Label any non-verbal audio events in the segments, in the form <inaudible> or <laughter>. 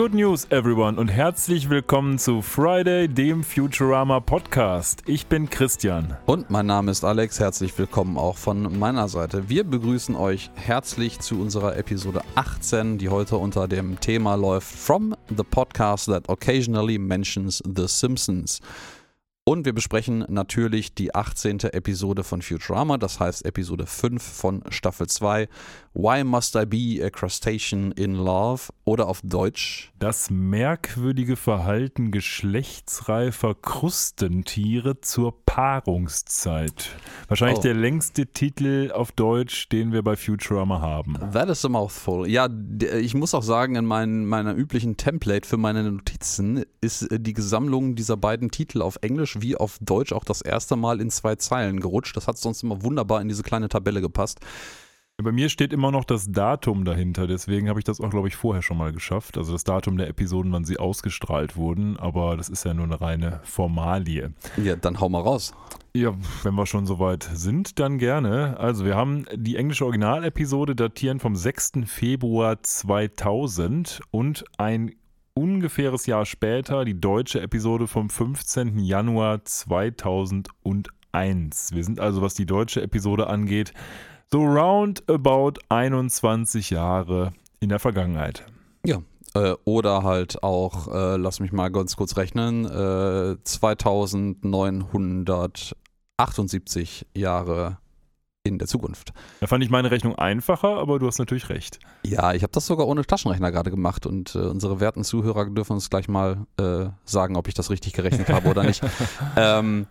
Good news, everyone, und herzlich willkommen zu Friday, dem Futurama Podcast. Ich bin Christian. Und mein Name ist Alex. Herzlich willkommen auch von meiner Seite. Wir begrüßen euch herzlich zu unserer Episode 18, die heute unter dem Thema läuft From the Podcast that occasionally mentions The Simpsons. Und wir besprechen natürlich die 18. Episode von Futurama, das heißt Episode 5 von Staffel 2. Why Must I Be a Crustacean in Love? Oder auf Deutsch. Das merkwürdige Verhalten geschlechtsreifer Krustentiere zur Paarungszeit. Wahrscheinlich oh. der längste Titel auf Deutsch, den wir bei Futurama haben. That is a mouthful. Ja, ich muss auch sagen, in mein, meiner üblichen Template für meine Notizen ist die Sammlung dieser beiden Titel auf Englisch wie auf Deutsch auch das erste Mal in zwei Zeilen gerutscht. Das hat sonst immer wunderbar in diese kleine Tabelle gepasst. Bei mir steht immer noch das Datum dahinter, deswegen habe ich das auch, glaube ich, vorher schon mal geschafft. Also das Datum der Episoden, wann sie ausgestrahlt wurden, aber das ist ja nur eine reine Formalie. Ja, dann hau mal raus. Ja, wenn wir schon soweit sind, dann gerne. Also wir haben die englische Originalepisode datieren vom 6. Februar 2000 und ein ungefähres Jahr später die deutsche Episode vom 15. Januar 2001. Wir sind also, was die deutsche Episode angeht, so roundabout 21 Jahre in der Vergangenheit. Ja, äh, oder halt auch, äh, lass mich mal ganz kurz rechnen, äh, 2978 Jahre in der Zukunft. Da fand ich meine Rechnung einfacher, aber du hast natürlich recht. Ja, ich habe das sogar ohne Taschenrechner gerade gemacht und äh, unsere werten Zuhörer dürfen uns gleich mal äh, sagen, ob ich das richtig gerechnet habe oder nicht. <laughs> ähm,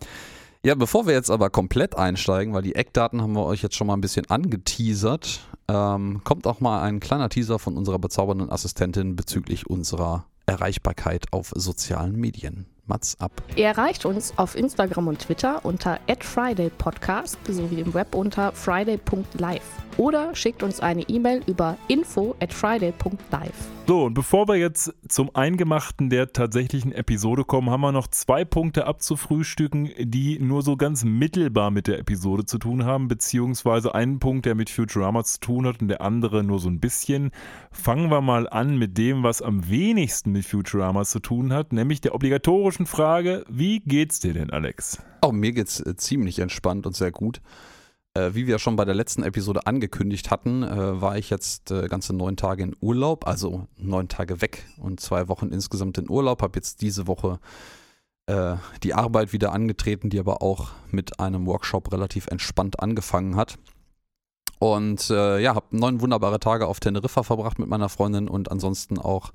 ja, bevor wir jetzt aber komplett einsteigen, weil die Eckdaten haben wir euch jetzt schon mal ein bisschen angeteasert, ähm, kommt auch mal ein kleiner Teaser von unserer bezaubernden Assistentin bezüglich unserer Erreichbarkeit auf sozialen Medien. Mats ab. Ihr erreicht uns auf Instagram und Twitter unter @fridaypodcast sowie im Web unter friday.live oder schickt uns eine E-Mail über info at friday.live. So, und bevor wir jetzt zum Eingemachten der tatsächlichen Episode kommen, haben wir noch zwei Punkte abzufrühstücken, die nur so ganz mittelbar mit der Episode zu tun haben, beziehungsweise einen Punkt, der mit Futurama zu tun hat und der andere nur so ein bisschen. Fangen wir mal an mit dem, was am wenigsten mit Futurama zu tun hat, nämlich der obligatorischen Frage, wie geht's dir denn, Alex? Auch mir geht's äh, ziemlich entspannt und sehr gut. Äh, wie wir schon bei der letzten Episode angekündigt hatten, äh, war ich jetzt äh, ganze neun Tage in Urlaub, also neun Tage weg und zwei Wochen insgesamt in Urlaub. Habe jetzt diese Woche äh, die Arbeit wieder angetreten, die aber auch mit einem Workshop relativ entspannt angefangen hat. Und äh, ja, habe neun wunderbare Tage auf Teneriffa verbracht mit meiner Freundin und ansonsten auch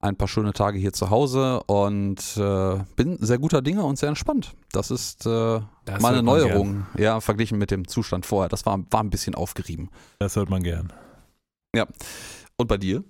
ein paar schöne Tage hier zu Hause und äh, bin sehr guter Dinge und sehr entspannt. Das ist äh, das meine Neuerung, ja, verglichen mit dem Zustand vorher. Das war, war ein bisschen aufgerieben. Das hört man gern. Ja. Und bei dir?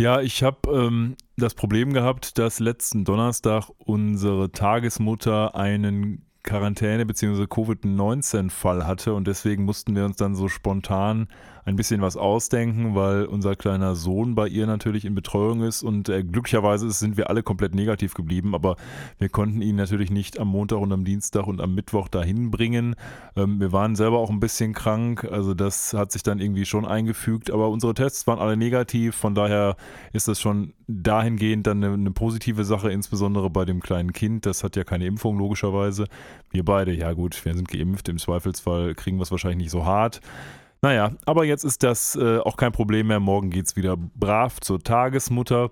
Ja, ich habe ähm, das Problem gehabt, dass letzten Donnerstag unsere Tagesmutter einen Quarantäne- bzw. Covid-19-Fall hatte und deswegen mussten wir uns dann so spontan ein bisschen was ausdenken, weil unser kleiner Sohn bei ihr natürlich in Betreuung ist und äh, glücklicherweise sind wir alle komplett negativ geblieben, aber wir konnten ihn natürlich nicht am Montag und am Dienstag und am Mittwoch dahin bringen. Ähm, wir waren selber auch ein bisschen krank, also das hat sich dann irgendwie schon eingefügt, aber unsere Tests waren alle negativ, von daher ist das schon dahingehend dann eine, eine positive Sache, insbesondere bei dem kleinen Kind, das hat ja keine Impfung logischerweise. Wir beide, ja gut, wir sind geimpft, im Zweifelsfall kriegen wir es wahrscheinlich nicht so hart. Naja, aber jetzt ist das äh, auch kein Problem mehr. Morgen geht es wieder brav zur Tagesmutter.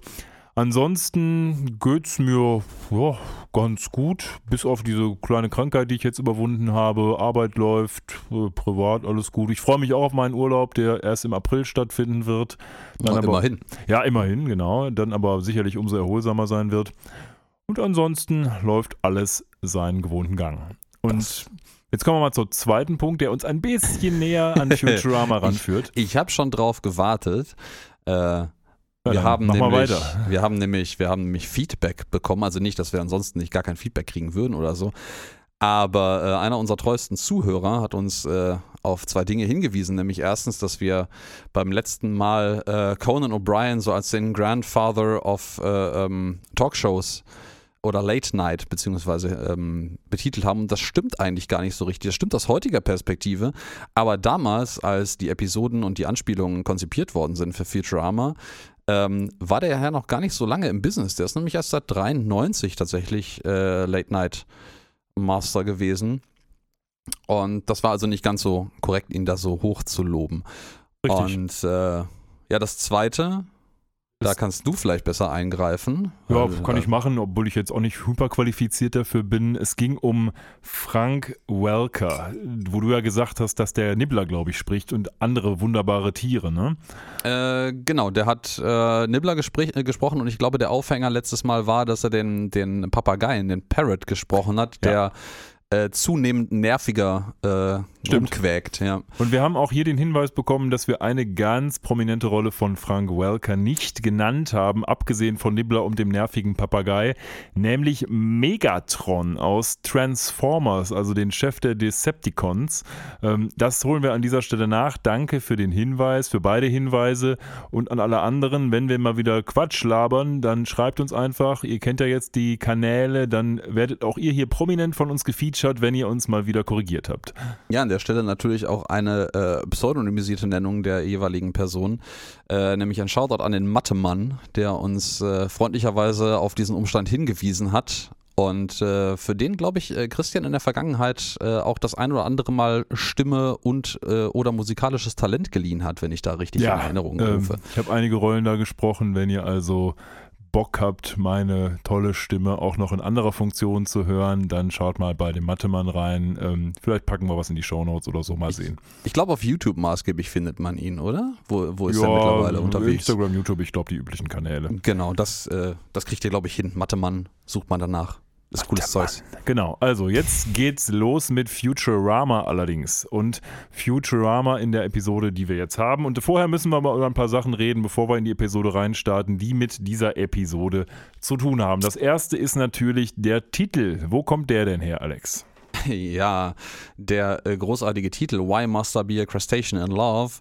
Ansonsten geht es mir ja, ganz gut, bis auf diese kleine Krankheit, die ich jetzt überwunden habe. Arbeit läuft, äh, privat alles gut. Ich freue mich auch auf meinen Urlaub, der erst im April stattfinden wird. Dann aber, immerhin. Ja, immerhin, genau. Dann aber sicherlich umso erholsamer sein wird. Und ansonsten läuft alles seinen gewohnten Gang. Und das Jetzt kommen wir mal zum zweiten Punkt, der uns ein bisschen näher an <laughs> Futurama ranführt. Ich, ich habe schon drauf gewartet. Äh, ja, wir, haben nämlich, wir haben nämlich, wir haben nämlich Feedback bekommen, also nicht, dass wir ansonsten nicht gar kein Feedback kriegen würden oder so. Aber äh, einer unserer treuesten Zuhörer hat uns äh, auf zwei Dinge hingewiesen, nämlich erstens, dass wir beim letzten Mal äh, Conan O'Brien so als den Grandfather of äh, ähm, Talkshows äh, oder Late Night beziehungsweise ähm, betitelt haben. Und das stimmt eigentlich gar nicht so richtig. Das stimmt aus heutiger Perspektive. Aber damals, als die Episoden und die Anspielungen konzipiert worden sind für Futurama, ähm, war der ja noch gar nicht so lange im Business. Der ist nämlich erst seit 93 tatsächlich äh, Late Night Master gewesen. Und das war also nicht ganz so korrekt, ihn da so hoch zu loben. Richtig. Und äh, ja, das zweite, da kannst du vielleicht besser eingreifen. Ja, kann ich machen, obwohl ich jetzt auch nicht hyperqualifiziert dafür bin. Es ging um Frank Welker, wo du ja gesagt hast, dass der Nibbler, glaube ich, spricht und andere wunderbare Tiere, ne? Äh, genau, der hat äh, Nibbler gespräch, äh, gesprochen und ich glaube, der Aufhänger letztes Mal war, dass er den, den Papageien, den Parrot gesprochen hat, der äh, zunehmend nerviger äh, Stimmt. rumquäkt. Ja. Und wir haben auch hier den Hinweis bekommen, dass wir eine ganz prominente Rolle von Frank Welker nicht genannt haben, abgesehen von Nibbler und dem nervigen Papagei, nämlich Megatron aus Transformers, also den Chef der Decepticons. Ähm, das holen wir an dieser Stelle nach. Danke für den Hinweis, für beide Hinweise und an alle anderen. Wenn wir mal wieder Quatsch labern, dann schreibt uns einfach. Ihr kennt ja jetzt die Kanäle, dann werdet auch ihr hier prominent von uns gefeatured, wenn ihr uns mal wieder korrigiert habt. ja, an der Stelle natürlich auch eine äh, pseudonymisierte Nennung der jeweiligen Person, äh, nämlich ein Shoutout an den Mattemann, der uns äh, freundlicherweise auf diesen Umstand hingewiesen hat. Und äh, für den, glaube ich, äh, Christian in der Vergangenheit äh, auch das ein oder andere Mal Stimme und äh, oder musikalisches Talent geliehen hat, wenn ich da richtig in Erinnerung ähm, rufe. ich habe einige Rollen da gesprochen. Wenn ihr also Bock habt, meine tolle Stimme auch noch in anderer Funktion zu hören, dann schaut mal bei dem Mattemann rein. Ähm, vielleicht packen wir was in die Shownotes oder so, mal sehen. Ich glaube, auf YouTube maßgeblich findet man ihn, oder? Wo, wo ist er mittlerweile unterwegs? Instagram, YouTube, ich glaube die üblichen Kanäle. Genau, das, äh, das kriegt ihr, glaube ich, hin. Mathe-Mann sucht man danach. Ist cooles Zeugs. Genau, also jetzt geht's los mit Futurama allerdings und Futurama in der Episode, die wir jetzt haben. Und vorher müssen wir mal über ein paar Sachen reden, bevor wir in die Episode reinstarten, die mit dieser Episode zu tun haben. Das erste ist natürlich der Titel. Wo kommt der denn her, Alex? <laughs> Ja, der äh, großartige Titel Why Must I Be a Crustacean in Love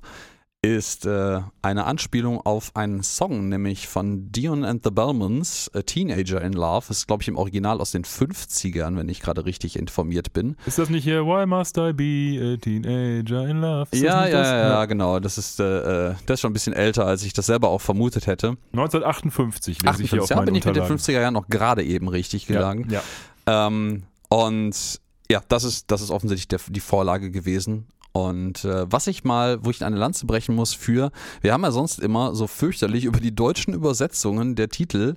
ist äh, eine Anspielung auf einen Song, nämlich von Dion and the Bellmans, A Teenager in Love. Das ist, glaube ich, im Original aus den 50ern, wenn ich gerade richtig informiert bin. Ist das nicht hier Why Must I Be a Teenager in Love? Ist Ja, ja, das? ja, genau. Das ist, äh, äh, das ist schon ein bisschen älter, als ich das selber auch vermutet hätte. 1958 lese ich hier auf 58, ja, bin ich mit den Unterlagen. 50er Jahren noch gerade eben richtig gelangen. Ja, ja. Ähm, und ja, das ist, das ist offensichtlich der, die Vorlage gewesen. Und äh, was ich mal, wo ich eine Lanze brechen muss für, wir haben ja sonst immer so fürchterlich über die deutschen Übersetzungen der Titel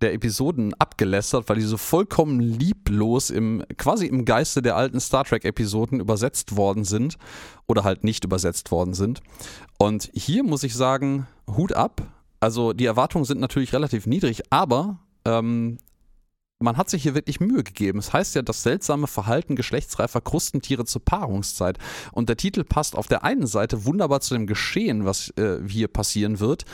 der Episoden abgelästert, weil die so vollkommen lieblos im, quasi im Geiste der alten Star Trek Episoden übersetzt worden sind oder halt nicht übersetzt worden sind. Und hier muss ich sagen, Hut ab. Also die Erwartungen sind natürlich relativ niedrig, aber ähm, man hat sich hier wirklich Mühe gegeben. Es heißt ja das seltsame Verhalten geschlechtsreifer Krustentiere zur Paarungszeit. Und der Titel passt auf der einen Seite wunderbar zu dem Geschehen, was äh, hier passieren wird.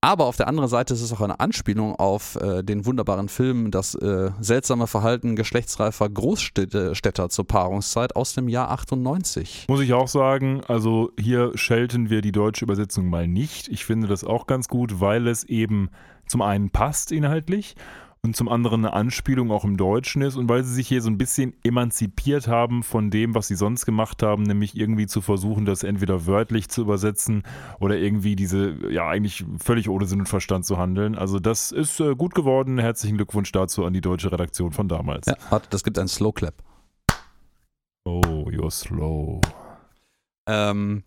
Aber auf der anderen Seite ist es auch eine Anspielung auf äh, den wunderbaren Film Das äh, seltsame Verhalten geschlechtsreifer Großstädter zur Paarungszeit aus dem Jahr 98. Muss ich auch sagen, also hier schelten wir die deutsche Übersetzung mal nicht. Ich finde das auch ganz gut, weil es eben zum einen passt inhaltlich und zum anderen eine Anspielung auch im Deutschen ist und weil sie sich hier so ein bisschen emanzipiert haben von dem, was sie sonst gemacht haben, nämlich irgendwie zu versuchen, das entweder wörtlich zu übersetzen oder irgendwie diese, ja, eigentlich völlig ohne Sinn und Verstand zu handeln. Also das ist äh, gut geworden. Herzlichen Glückwunsch dazu an die deutsche Redaktion von damals. Ja, warte, das gibt einen Slow Clap. Oh, you're slow. Ähm,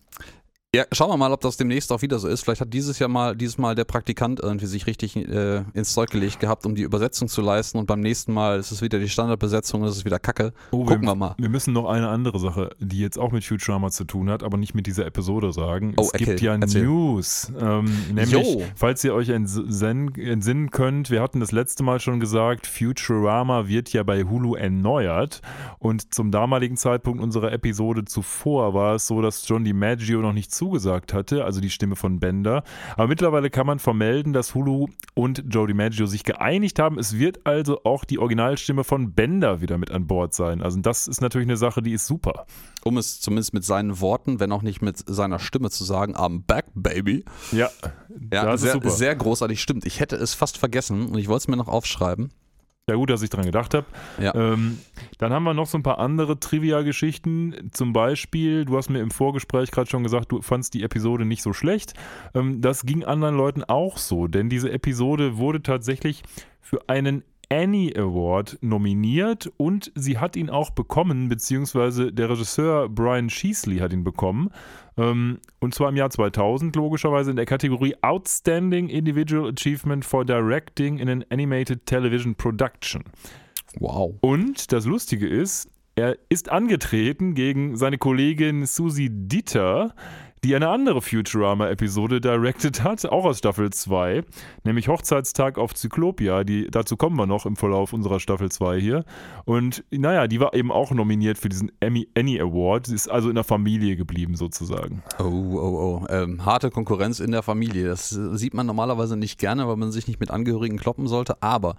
ja, schauen wir mal, ob das demnächst auch wieder so ist. Vielleicht hat dieses Jahr mal, dieses Mal der Praktikant irgendwie sich richtig äh, ins Zeug gelegt gehabt, um die Übersetzung zu leisten und beim nächsten Mal ist es wieder die Standardbesetzung, ist es wieder Kacke. Oh, Gucken wir, wir mal. Wir müssen noch eine andere Sache, die jetzt auch mit Futurama zu tun hat, aber nicht mit dieser Episode sagen. Oh, es okay, gibt ja erzähl. News. Ähm, nämlich, Jo. falls ihr euch entsen- entsinnen könnt, wir hatten das letzte Mal schon gesagt, Futurama wird ja bei Hulu erneuert. Und zum damaligen Zeitpunkt unserer Episode zuvor war es so, dass John DiMaggio noch nicht zugesagt hatte, also die Stimme von Bender. Aber mittlerweile kann man vermelden, dass Hulu und Joe DiMaggio sich geeinigt haben. Es wird also auch die Originalstimme von Bender wieder mit an Bord sein. Also das ist natürlich eine Sache, die ist super. Um es zumindest mit seinen Worten, wenn auch nicht mit seiner Stimme zu sagen, I'm back, baby. Ja, Ja, das sehr, ist super. sehr großartig, stimmt. Ich hätte es fast vergessen und ich wollte es mir noch aufschreiben. Ja, gut, dass ich dran gedacht habe. Ja. Ähm, dann haben wir noch so ein paar andere Trivia-Geschichten. Zum Beispiel, du hast mir im Vorgespräch gerade schon gesagt, du fandst die Episode nicht so schlecht. Ähm, das ging anderen Leuten auch so, denn diese Episode wurde tatsächlich für einen Annie Award nominiert und sie hat ihn auch bekommen, beziehungsweise der Regisseur Brian Sheasley hat ihn bekommen. Ähm, und zwar im Jahr 2000, logischerweise in der Kategorie Outstanding Individual Achievement for Directing in an Animated Television Production. Wow. Und das Lustige ist, er ist angetreten gegen seine Kollegin Susie Dieter, die eine andere Futurama-Episode directed hat, auch aus Staffel 2, nämlich Hochzeitstag auf Zyklopia. Die, dazu kommen wir noch im Verlauf unserer Staffel 2 hier. Und naja, die war eben auch nominiert für diesen Emmy, Annie Award. Sie ist also in der Familie geblieben, sozusagen. Oh, oh, oh. Ähm, harte Konkurrenz in der Familie. Das sieht man normalerweise nicht gerne, weil man sich nicht mit Angehörigen kloppen sollte. Aber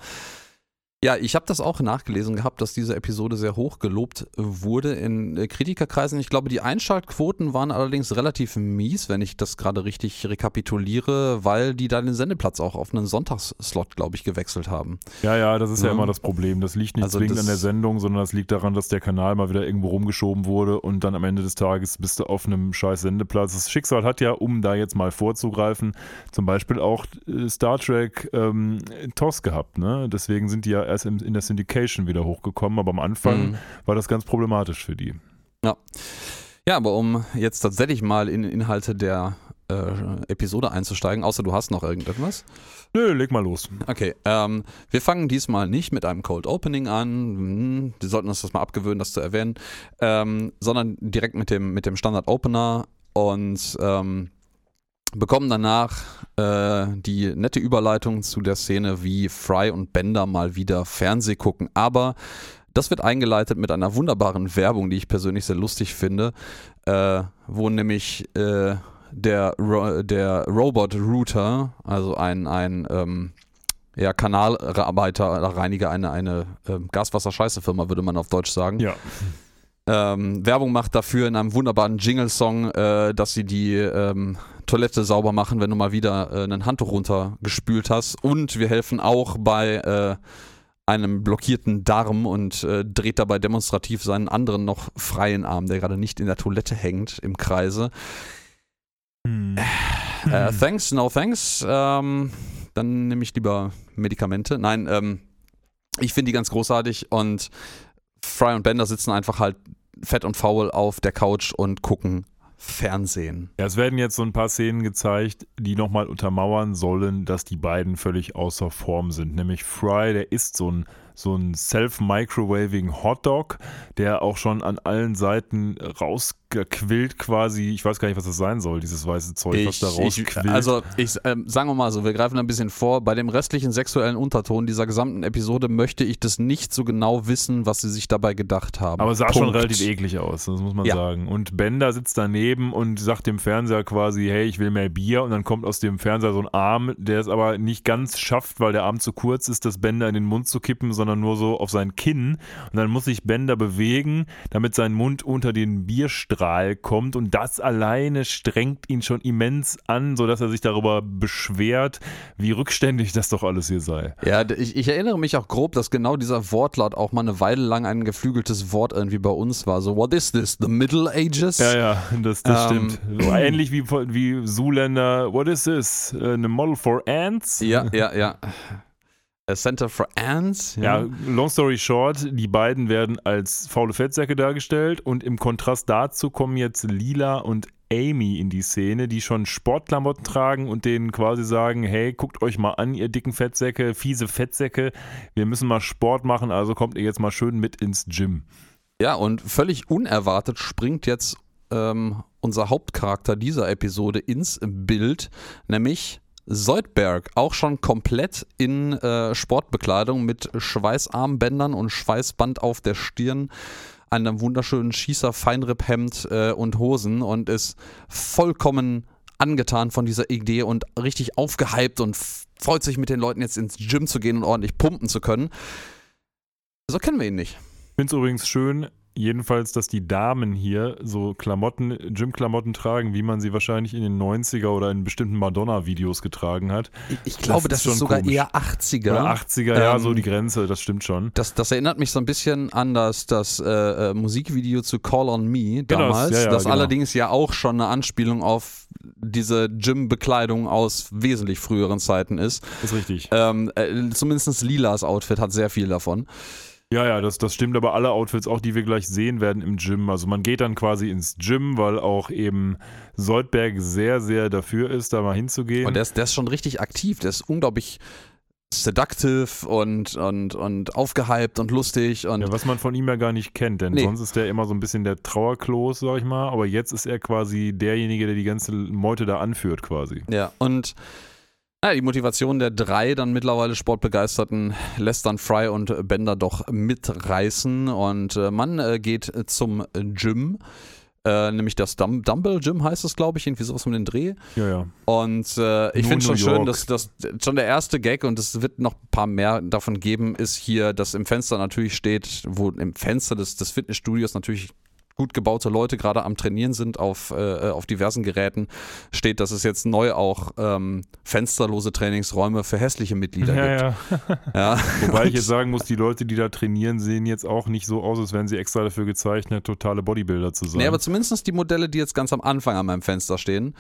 ja, ich habe das auch nachgelesen gehabt, dass diese Episode sehr hoch gelobt wurde in äh, Kritikerkreisen. Ich glaube, die Einschaltquoten waren allerdings relativ mies, wenn ich das gerade richtig rekapituliere, weil die da den Sendeplatz auch auf einen Sonntagsslot, glaube ich, gewechselt haben. Ja, ja, das ist ja, Ja. immer das Problem. Das liegt nicht Also zwingend an der Sendung, sondern das liegt daran, dass der Kanal mal wieder irgendwo rumgeschoben wurde und dann am Ende des Tages bist du auf einem scheiß Sendeplatz. Das Schicksal hat ja, um da jetzt mal vorzugreifen, zum Beispiel auch äh, Star Trek ähm, TOS gehabt. Ne? Deswegen sind die ja erst in, in der Syndication wieder hochgekommen, aber am Anfang Mhm. war das ganz problematisch für die. Ja. ja, aber um jetzt tatsächlich mal in Inhalte der äh, Episode einzusteigen, außer du hast noch irgendetwas. Nö, leg mal los. Okay, ähm, wir fangen diesmal nicht mit einem Cold Opening an. Hm, Wir sollten uns das mal abgewöhnen, das zu erwähnen, ähm, sondern direkt mit dem, mit dem Standard Opener und ähm, bekommen danach äh, die nette Überleitung zu der Szene, wie Fry und Bender mal wieder Fernseh gucken. Aber das wird eingeleitet mit einer wunderbaren Werbung, die ich persönlich sehr lustig finde, äh, wo nämlich äh, der, Ro der Robot Router, also ein, ein ähm, ja, Kanalarbeiter Reiniger, eine, eine ähm, Gaswasser-Scheiße-Firma, würde man auf Deutsch sagen, Ja. ähm, Werbung macht dafür in einem wunderbaren Jingle-Song, äh, dass sie die ähm, Toilette sauber machen, wenn du mal wieder äh, ein Handtuch runtergespült hast. Und wir helfen auch bei äh, einem blockierten Darm und äh, dreht dabei demonstrativ seinen anderen noch freien Arm, der gerade nicht in der Toilette hängt, im Kreise. Hm. Äh, thanks, no thanks. Ähm, dann nehme ich lieber Medikamente. Nein, ähm, ich finde die ganz großartig und Fry und Bender sitzen einfach halt fett und faul auf der Couch und gucken Fernsehen. Ja, es werden jetzt so ein paar Szenen gezeigt, die nochmal untermauern sollen, dass die beiden völlig außer Form sind. Nämlich Fry, der ist so ein, so ein self-microwaving Hotdog, der auch schon an allen Seiten rausgequillt quasi, ich weiß gar nicht, was das sein soll, dieses weiße Zeug, was da rausquillt. also ich ähm, sagen wir mal so, wir greifen ein bisschen vor. Bei dem restlichen sexuellen Unterton dieser gesamten Episode möchte ich das nicht so genau wissen, was sie sich dabei gedacht haben. aber es sah schon Punkt. relativ eklig aus, das muss man Ja. sagen. Und Bender sitzt daneben und sagt dem Fernseher quasi, hey, ich will mehr Bier. Und dann kommt aus dem Fernseher so ein Arm, der es aber nicht ganz schafft, weil der Arm zu kurz ist, das Bender in den Mund zu kippen, sondern nur so auf sein Kinn. Und dann muss sich Bender bewegen, damit sein Mund unter den Bierstrahl kommt. Und das alleine strengt ihn schon immens an, sodass er sich darüber beschwert, wie rückständig das doch alles hier sei. Ja, ich, ich erinnere mich auch grob, dass genau dieser Wortlaut auch mal eine Weile lang ein geflügeltes Wort irgendwie bei uns war. So, what is this? The Middle Ages? Ja, ja, das, das Ähm, stimmt. So <clears throat> ähnlich wie, wie Zuländer, what is this? Äh, Eine Model for Ants? ja, ja. ja. A Center for Ants? Ja, long story short, die beiden werden als faule Fettsäcke dargestellt und im Kontrast dazu kommen jetzt Lila und Amy in die Szene, die schon Sportklamotten tragen und denen quasi sagen, hey, guckt euch mal an, ihr dicken Fettsäcke, fiese Fettsäcke, wir müssen mal Sport machen, also kommt ihr jetzt mal schön mit ins Gym. Ja, und völlig unerwartet springt jetzt ähm, unser Hauptcharakter dieser Episode ins Bild, nämlich Soldberg, auch schon komplett in äh, Sportbekleidung mit Schweißarmbändern und Schweißband auf der Stirn, einem wunderschönen Schießer-Feinripphemd äh, und Hosen und ist vollkommen angetan von dieser Idee und richtig aufgehypt und freut sich mit den Leuten jetzt ins Gym zu gehen und ordentlich pumpen zu können. So kennen wir ihn nicht. Ich finde es übrigens schön, jedenfalls, dass die Damen hier so Klamotten, Gym-Klamotten tragen, wie man sie wahrscheinlich in den 90er oder in bestimmten Madonna-Videos getragen hat. Ich, ich glaube, das, ist ist, sogar komisch. eher 80er. Oder 80er, ja, Ähm, so die Grenze, das stimmt schon. Das, das erinnert mich so ein bisschen an das, das äh, äh, Musikvideo zu Call on Me Genau, das- damals, ja, ja, das genau. allerdings ja auch schon eine Anspielung auf diese Gym-Bekleidung aus wesentlich früheren Zeiten ist. Ist richtig. Ähm, äh, zumindest Lilas Outfit hat sehr viel davon. Ja, ja, das, das stimmt, aber alle Outfits, auch die wir gleich sehen werden im Gym. Also man geht dann quasi ins Gym, weil auch eben Soldberg sehr, sehr dafür ist, da mal hinzugehen. Und der ist, der ist schon richtig aktiv, der ist unglaublich seductive und, und, und aufgehypt und lustig und ja, was man von ihm ja gar nicht kennt, denn Nee. sonst ist der immer so ein bisschen der Trauerklos, sag ich mal, aber jetzt ist er quasi derjenige, der die ganze Meute da anführt quasi. Ja, und naja, die Motivation der drei dann mittlerweile Sportbegeisterten lässt dann Fry und Bender doch mitreißen und äh, man äh, geht zum Gym, äh, nämlich das Dum Dumbbell Gym heißt es, glaube ich, irgendwie sowas um den Dreh. Ja, ja. Und äh, ich finde schon New schön, York. dass das schon der erste Gag und es wird noch ein paar mehr davon geben, ist hier, dass im Fenster natürlich steht, wo im Fenster des, des Fitnessstudios natürlich gut gebaute Leute gerade am Trainieren sind auf, äh, auf diversen Geräten, steht, dass es jetzt neu auch ähm, fensterlose Trainingsräume für hässliche Mitglieder Ja, gibt. ja. Ja. <laughs> Wobei ich <laughs> jetzt sagen muss, die Leute, die da trainieren, sehen jetzt auch nicht so aus, als wären sie extra dafür gezeichnet, totale Bodybuilder zu sein. Nee, aber zumindest die Modelle, die jetzt ganz am Anfang an meinem Fenster stehen.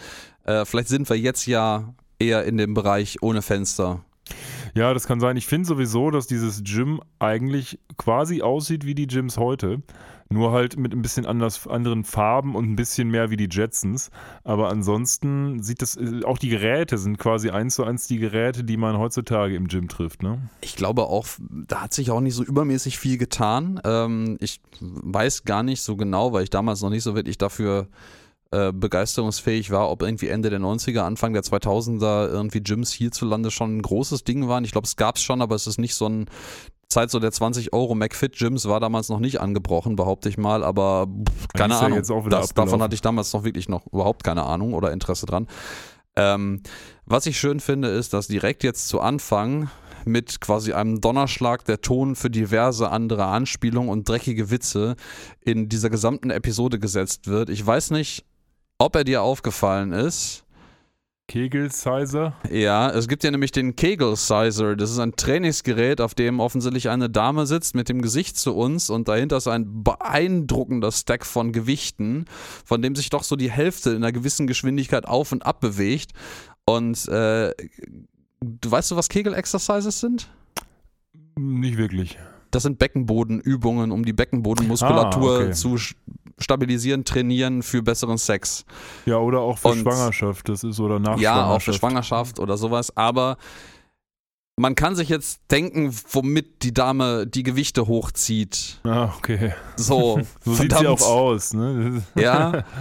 Äh, vielleicht sind wir jetzt ja eher in dem Bereich ohne Fenster. Ja, das kann sein. Ich finde sowieso, dass dieses Gym eigentlich quasi aussieht wie die Gyms heute. Nur halt mit ein bisschen anders, anderen Farben und ein bisschen mehr wie die Jetsons. Aber ansonsten sieht das, äh, auch die Geräte sind quasi eins zu eins die Geräte, die man heutzutage im Gym trifft, ne? Ich glaube auch, da hat sich auch nicht so übermäßig viel getan. Ähm, ich weiß gar nicht so genau, weil ich damals noch nicht so wirklich dafür äh, begeisterungsfähig war, ob irgendwie Ende der 90er, Anfang der 2000er irgendwie Gyms hierzulande schon ein großes Ding waren. Ich glaube, es gab es schon, aber es ist nicht so ein Zeit so der 20 Euro McFit Gyms war damals noch nicht angebrochen, behaupte ich mal, aber pff, keine ja Ahnung. das, davon hatte ich damals noch wirklich noch überhaupt keine Ahnung oder Interesse dran. Ähm, was ich schön finde, ist, dass direkt jetzt zu Anfang mit quasi einem Donnerschlag der Ton für diverse andere Anspielungen und dreckige Witze in dieser gesamten Episode gesetzt wird. Ich weiß nicht, ob er dir aufgefallen ist. Kegel-Sizer. Ja, es gibt ja nämlich den Kegel Sizer. Das ist ein Trainingsgerät, auf dem offensichtlich eine Dame sitzt mit dem Gesicht zu uns und dahinter ist ein beeindruckender Stack von Gewichten, von dem sich doch so die Hälfte in einer gewissen Geschwindigkeit auf und ab bewegt. Und äh, du weißt du, was Kegel Exercises sind? Nicht wirklich. Das sind Beckenbodenübungen, um die Beckenbodenmuskulatur Ah, okay. zu stabilisieren, trainieren für besseren Sex. Ja, oder auch für Und- Schwangerschaft, das ist oder nach Ja, auch für Schwangerschaft oder sowas, aber man kann sich jetzt denken, womit die Dame die Gewichte hochzieht. Ah, okay. So, <laughs> So sieht sie auch aus, ne? Ja. <laughs>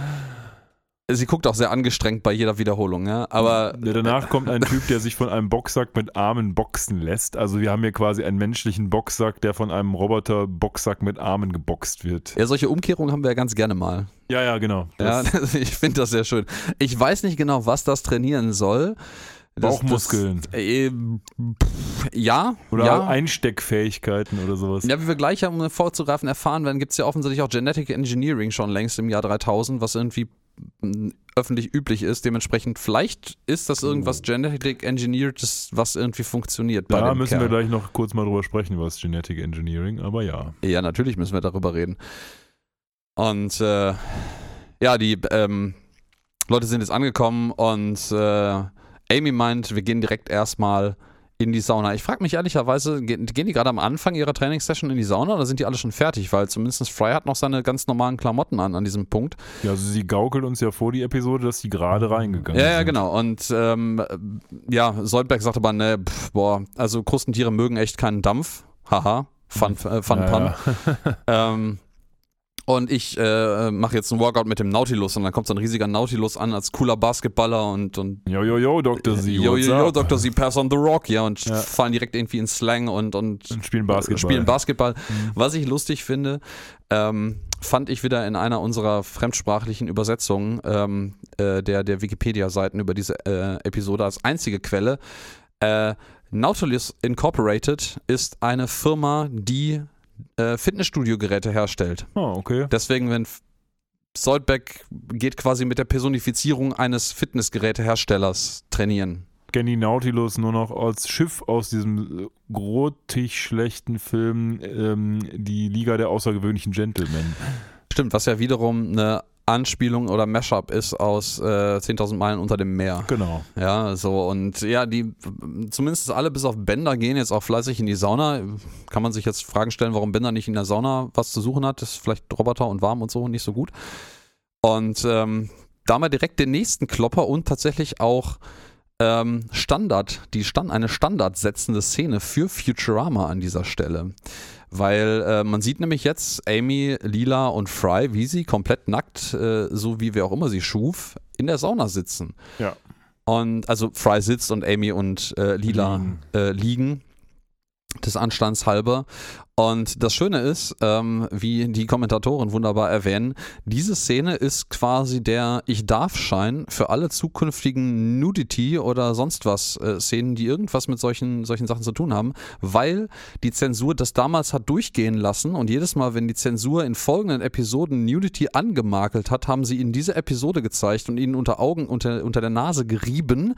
Sie guckt auch sehr angestrengt bei jeder Wiederholung, ja. Aber Ja, danach kommt ein Typ, der sich von einem Boxsack mit Armen boxen lässt. Also wir haben hier quasi einen menschlichen Boxsack, der von einem Roboter-Boxsack mit Armen geboxt wird. ja, solche Umkehrungen haben wir ja ganz gerne mal. Ja, ja, genau. Ja, <laughs> ich finde das sehr schön. Ich weiß nicht genau, was das trainieren soll. Das- Bauchmuskeln. Das, äh, pff, ja. oder ja. Einsteckfähigkeiten oder sowas. Ja, wie wir gleich um vorzugreifen erfahren werden, gibt es ja offensichtlich auch Genetic Engineering schon längst im Jahr 3000, was irgendwie öffentlich üblich ist. Dementsprechend, vielleicht ist das irgendwas Genetic Engineertes, was irgendwie funktioniert Da müssen Kerl. wir gleich noch kurz mal drüber sprechen, was Genetic Engineering, aber ja. Ja, natürlich müssen wir darüber reden. Und äh, ja, die ähm, Leute sind jetzt angekommen und äh, Amy meint, wir gehen direkt erstmal in die Sauna. Ich frage mich ehrlicherweise, gehen, die gerade am Anfang ihrer Trainingssession in die Sauna oder sind die alle schon fertig? Weil zumindest Fry hat noch seine ganz normalen Klamotten an an diesem Punkt. Ja, also sie gaukelt uns ja vor die Episode, dass die gerade reingegangen Ja, sind. ja, genau. Und ähm, ja, Soldberg sagt aber, ne, pff, boah, also Krustentiere mögen echt keinen Dampf. Haha, Fun, äh, fun Ja, Pun. ja. <laughs> Ähm, und ich äh, mache jetzt einen Workout mit dem Nautilus und dann kommt so ein riesiger Nautilus an als cooler Basketballer und, und Yo, yo, yo, Dr. Z, yo, yo, yo? Dr. Z, pass on the rock, ja, und Ja. fallen direkt irgendwie in Slang und, und Und spielen Basketball. spielen Basketball. Mhm. Was ich lustig finde, ähm, fand ich wieder in einer unserer fremdsprachlichen Übersetzungen ähm, äh, der, der Wikipedia-Seiten über diese äh, Episode als einzige Quelle. Äh, Nautilus Incorporated ist eine Firma, die äh, Fitnessstudio-Geräte herstellt. Ah, okay. Deswegen, wenn Soldbeck geht quasi mit der Personifizierung eines Fitnessgeräteherstellers trainieren. kenne die Nautilus nur noch als Schiff aus diesem äh, grottig schlechten Film ähm, Die Liga der außergewöhnlichen Gentlemen. Stimmt, was ja wiederum eine Anspielung oder Mashup ist aus äh, 10.000 Meilen unter dem Meer. Genau. Ja, so und ja, die zumindest alle bis auf Bender gehen jetzt auch fleißig in die Sauna. Kann man sich jetzt Fragen stellen, warum Bender nicht in der Sauna was zu suchen hat. Das ist vielleicht Roboter und warm und so nicht so gut. Und ähm, da wir direkt den nächsten Klopper und tatsächlich auch ähm, Standard, die Stand, eine standardsetzende Szene für Futurama an dieser Stelle. Weil äh, man sieht nämlich jetzt Amy, Lila und Fry, wie sie komplett nackt, äh, so wie wer auch immer sie schuf, in der Sauna sitzen. Ja. Und also Fry sitzt und Amy und äh, Lila Liegen. äh, liegen. Des Anstands halber. Und das Schöne ist, ähm, wie die Kommentatoren wunderbar erwähnen, diese Szene ist quasi der Ich darf-Schein für alle zukünftigen Nudity oder sonst was äh, Szenen, die irgendwas mit solchen, solchen Sachen zu tun haben, weil die Zensur das damals hat durchgehen lassen und jedes Mal, wenn die Zensur in folgenden Episoden Nudity angemakelt hat, haben sie ihnen diese Episode gezeigt und ihnen unter Augen, unter, unter der Nase gerieben,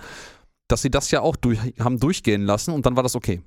dass sie das ja auch durch, haben durchgehen lassen und dann war das okay.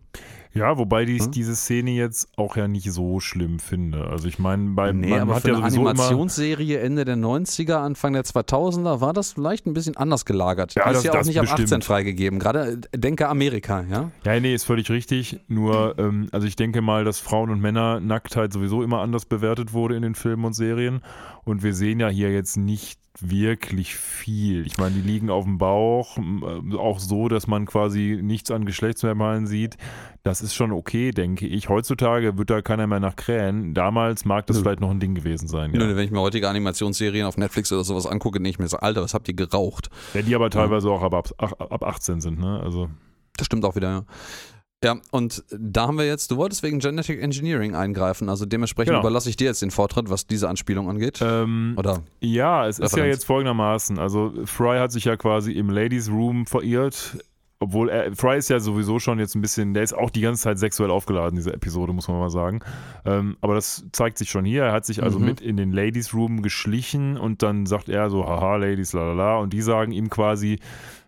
Ja, wobei ich Hm? diese Szene jetzt auch ja nicht so schlimm finde. Also ich meine, bei Nee, man aber hat für ja eine Animationsserie Ende der 90er, Anfang der 2000er war das vielleicht ein bisschen anders gelagert. Ja, Die ist das- ja auch das nicht ab bestimmt. 18 freigegeben. Gerade äh, denke Amerika, ja? Ja, nee, ist völlig richtig. Nur, ähm, also ich denke mal, dass Frauen- und Männer-Nacktheit sowieso immer anders bewertet wurde in den Filmen und Serien. Und wir sehen ja hier jetzt nicht wirklich viel. Ich meine, die liegen auf dem Bauch, äh, auch so, dass man quasi nichts an Geschlechtsmerkmalen sieht. Das ist schon okay, denke ich. Heutzutage wird da keiner mehr nach krähen. Damals mag das Nö. vielleicht noch ein Ding gewesen sein. Nö, Ja, Wenn ich mir heutige Animationsserien auf Netflix oder sowas angucke, denke ich mir so, Alter, was habt ihr geraucht? ja die aber teilweise auch ab, ab, ab 18 sind, ne? Also. Das stimmt auch wieder, ja. Ja, und da haben wir jetzt, du wolltest wegen Genetic Engineering eingreifen, also dementsprechend Genau. überlasse ich dir jetzt den Vortritt, was diese Anspielung angeht. Ähm, Oder? Ja, es ist ja Referenz. jetzt folgendermaßen. Also Fry hat sich ja quasi im Ladies Room verirrt. Obwohl er, Fry ist ja sowieso schon jetzt ein bisschen, der ist auch die ganze Zeit sexuell aufgeladen, diese Episode, muss man mal sagen. Ähm, aber das zeigt sich schon hier. Er hat sich also Mhm. mit in den Ladies Room geschlichen und dann sagt er so, haha, Ladies, la la la. Und die sagen ihm quasi,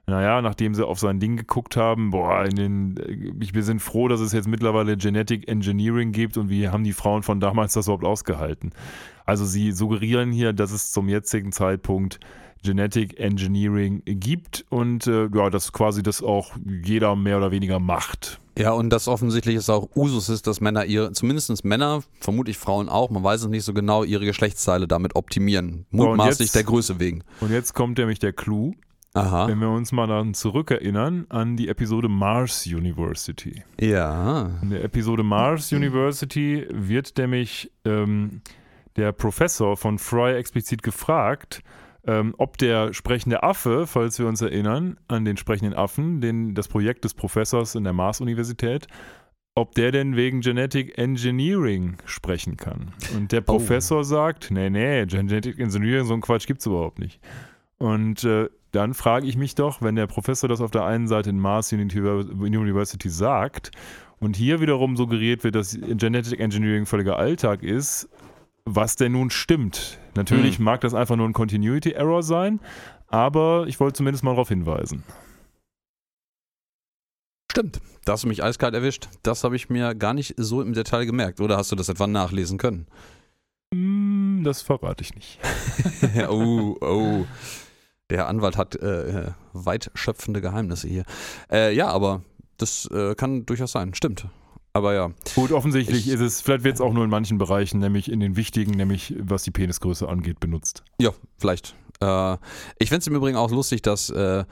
naja, nachdem sie auf sein Ding geguckt haben, boah, in den, ich, wir sind froh, dass es jetzt mittlerweile Genetic Engineering gibt und wie haben die Frauen von damals das überhaupt ausgehalten? Also sie suggerieren hier, dass es zum jetzigen Zeitpunkt Genetic Engineering gibt und äh, ja, dass quasi das auch jeder mehr oder weniger macht. Ja, und das offensichtlich ist auch Usus ist, dass Männer ihre, zumindest Männer, vermutlich Frauen auch, man weiß es nicht so genau, ihre Geschlechtsteile damit optimieren. So, Mutmaßlich jetzt- der Größe wegen. Und jetzt kommt nämlich der Clou, Aha. wenn wir uns mal dann zurückerinnern an die Episode Mars University. Ja. In der Episode Mars University wird nämlich ähm, der Professor von Fry explizit gefragt, ähm, ob der sprechende Affe, falls wir uns erinnern, an den sprechenden Affen, den, das Projekt des Professors in der Mars-Universität, ob der denn wegen Genetic Engineering sprechen kann. Und der Professor sagt, nee, nee, Genetic Engineering, so ein Quatsch gibt es überhaupt nicht. Und äh, dann frage ich mich doch, wenn der Professor das auf der einen Seite in Mars University sagt und hier wiederum suggeriert wird, dass Genetic Engineering völliger Alltag ist, was denn nun stimmt. Natürlich Hm. mag das einfach nur ein Continuity Error sein, aber ich wollte zumindest mal darauf hinweisen. Stimmt. Da hast du mich eiskalt erwischt. Das habe ich mir gar nicht so im Detail gemerkt. Oder hast du das etwa nachlesen können? Hm, Das verrate ich nicht. <laughs> oh, oh. Der Anwalt hat äh, weit schöpfende Geheimnisse hier. Äh, ja, aber das äh, kann durchaus sein. Stimmt. Aber ja. Gut, offensichtlich Ich- ist es, vielleicht wird es auch nur in manchen Bereichen, nämlich in den wichtigen, nämlich was die Penisgröße angeht, benutzt. Ja, vielleicht. Äh, ich finde es im Übrigen auch lustig, dass äh,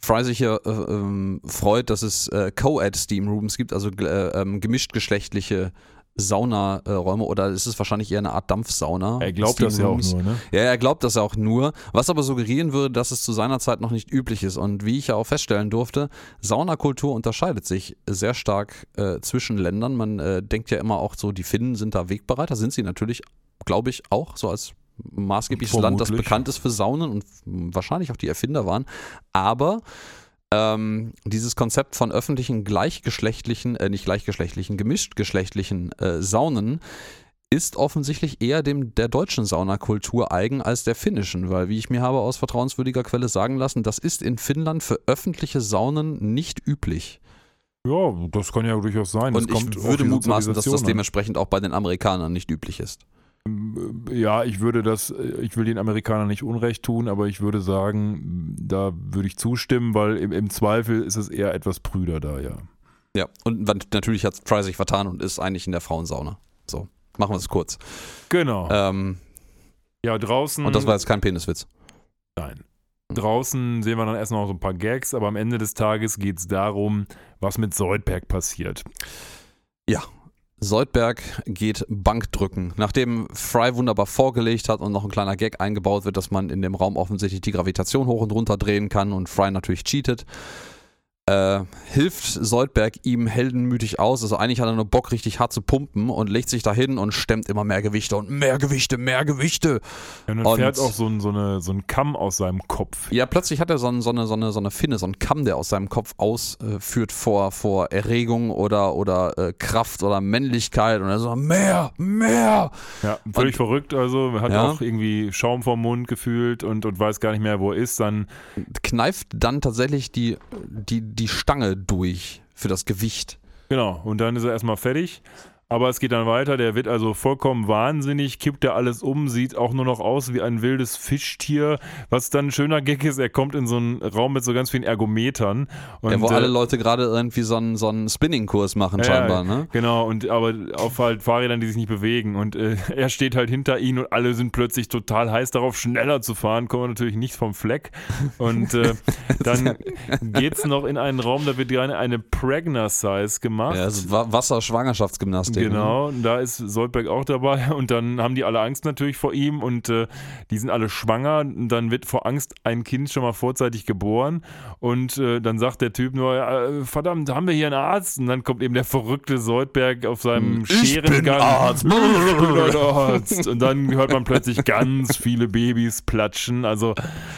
Fry sich hier äh, ähm, freut, dass es äh, Co-Ed Steam Rooms gibt, also äh, ähm, gemischtgeschlechtliche Saunaräume oder ist es wahrscheinlich eher eine Art Dampfsauna? Er glaubt das ja auch nur, ne? Ja, er glaubt das auch nur, was aber suggerieren würde, dass es zu seiner Zeit noch nicht üblich ist. Und wie ich ja auch feststellen durfte, Saunakultur unterscheidet sich sehr stark äh, zwischen Ländern. Man äh, denkt ja immer auch so, die Finnen sind da Wegbereiter, sind sie natürlich, glaube ich, auch so als maßgebliches Land, das Vermutlich. bekannt ist für Saunen und wahrscheinlich auch die Erfinder waren. Aber Ähm, dieses Konzept von öffentlichen gleichgeschlechtlichen, äh, nicht gleichgeschlechtlichen, gemischtgeschlechtlichen äh, Saunen ist offensichtlich eher dem der deutschen Saunakultur eigen als der finnischen, weil wie ich mir habe aus vertrauenswürdiger Quelle sagen lassen, das ist in Finnland für öffentliche Saunen nicht üblich. Ja, das kann ja durchaus sein. Und ich würde mutmaßen, dass das dementsprechend auch bei den Amerikanern nicht üblich ist. Ja, ich würde das, ich will den Amerikanern nicht Unrecht tun, aber ich würde sagen, da würde ich zustimmen, weil im, im Zweifel ist es eher etwas prüder da, ja. Ja, und natürlich hat Fry sich vertan und ist eigentlich in der Frauensauna. So, machen wir es kurz. Genau. Ähm, ja, draußen. und das war jetzt kein Peniswitz. Nein. Draußen sehen wir dann erst noch so ein paar Gags, aber am Ende des Tages geht es darum, was mit Soldberg passiert. Soldberg geht Bankdrücken. Nachdem Fry wunderbar vorgelegt hat und noch ein kleiner Gag eingebaut wird, dass man in dem Raum offensichtlich die Gravitation hoch und runter drehen kann und Fry natürlich cheatet, äh, hilft Soldberg ihm heldenmütig aus. Also eigentlich hat er nur Bock, richtig hart zu pumpen und legt sich dahin und stemmt immer mehr Gewichte und mehr Gewichte, mehr Gewichte. Ja, und dann Und- fährt auch so ein, so, eine, so ein Kamm aus seinem Kopf. Ja, plötzlich hat er so, ein, so, eine, so, eine, so eine Finne, so einen Kamm, der aus seinem Kopf ausführt vor, vor Erregung oder, oder äh, Kraft oder Männlichkeit. Und er so, mehr, mehr. Ja, völlig verrückt, also hat Ja. auch irgendwie Schaum vom Mund gefühlt und, und weiß gar nicht mehr, wo er ist. Dann Kneift dann tatsächlich die, die, die Stange durch für das Gewicht. Genau, und dann ist er erstmal fertig. Aber es geht dann weiter, der wird also vollkommen wahnsinnig, kippt er alles um, sieht auch nur noch aus wie ein wildes Fischtier. Was dann ein schöner Gag ist, er kommt in so einen Raum mit so ganz vielen Ergometern. Und, ja, wo äh, alle Leute gerade irgendwie so einen, so einen Spinning-Kurs machen, Ja, scheinbar. Ne? Genau, und aber auf halt Fahrrädern, die sich nicht bewegen. Und äh, <laughs> er steht halt hinter ihnen und alle sind plötzlich total heiß darauf, schneller zu fahren, kommen natürlich nicht vom Fleck. Und äh, <laughs> dann geht's noch in einen Raum, da wird gerne eine Pregner-Size gemacht. Ja, also Wa- Wasser-Schwangerschaftsgymnastik. Ne? Genau, und da ist Soldberg auch dabei <laughs> und dann haben die alle Angst natürlich vor ihm und äh, die sind alle schwanger und dann wird vor Angst ein Kind schon mal vorzeitig geboren und äh, dann sagt der Typ nur, äh, verdammt, haben wir hier einen Arzt? Und dann kommt eben der verrückte Soldberg auf seinem Ich bin Scherengang. Arzt. <laughs> Ich bin Arzt. Und dann hört man plötzlich ganz viele Babys platschen. Also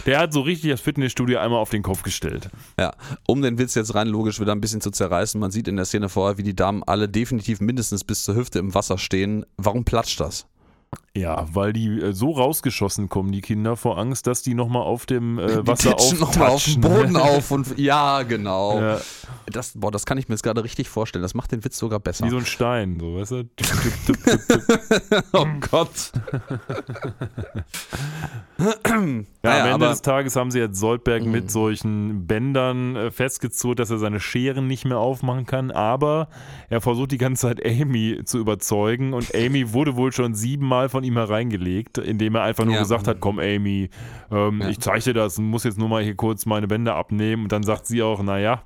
der hat so richtig das Fitnessstudio einmal auf den Kopf gestellt. Ja, um den Witz jetzt rein logisch wieder ein bisschen zu zerreißen, man sieht in der Szene vorher, wie die Damen alle definitiv mindestens bis zur Hüfte im Wasser stehen. Warum platscht das? Ja, weil die äh, so rausgeschossen kommen, die Kinder, vor Angst, dass die nochmal auf dem äh, Die Wasser pitchen noch mal auf dem. Boden auf und ja, genau. <laughs> Ja, Das, boah, das kann ich mir jetzt gerade richtig vorstellen. Das macht den Witz sogar besser. wie so ein Stein, so, weißt du? Tipp, tipp, tipp, oh Gott. <clears throat> Ja, Naja, am Ende des Tages haben sie jetzt Soldberg Mhm. mit solchen Bändern äh, festgezurrt, dass er seine Scheren nicht mehr aufmachen kann. Aber er versucht die ganze Zeit Amy zu überzeugen und Amy wurde wohl schon siebenmal von ihm hereingelegt, indem er einfach nur Ja. gesagt hat, komm Amy, ähm, Ja. ich zeige dir das und muss jetzt nur mal hier kurz meine Bänder abnehmen. Und dann sagt sie auch, naja,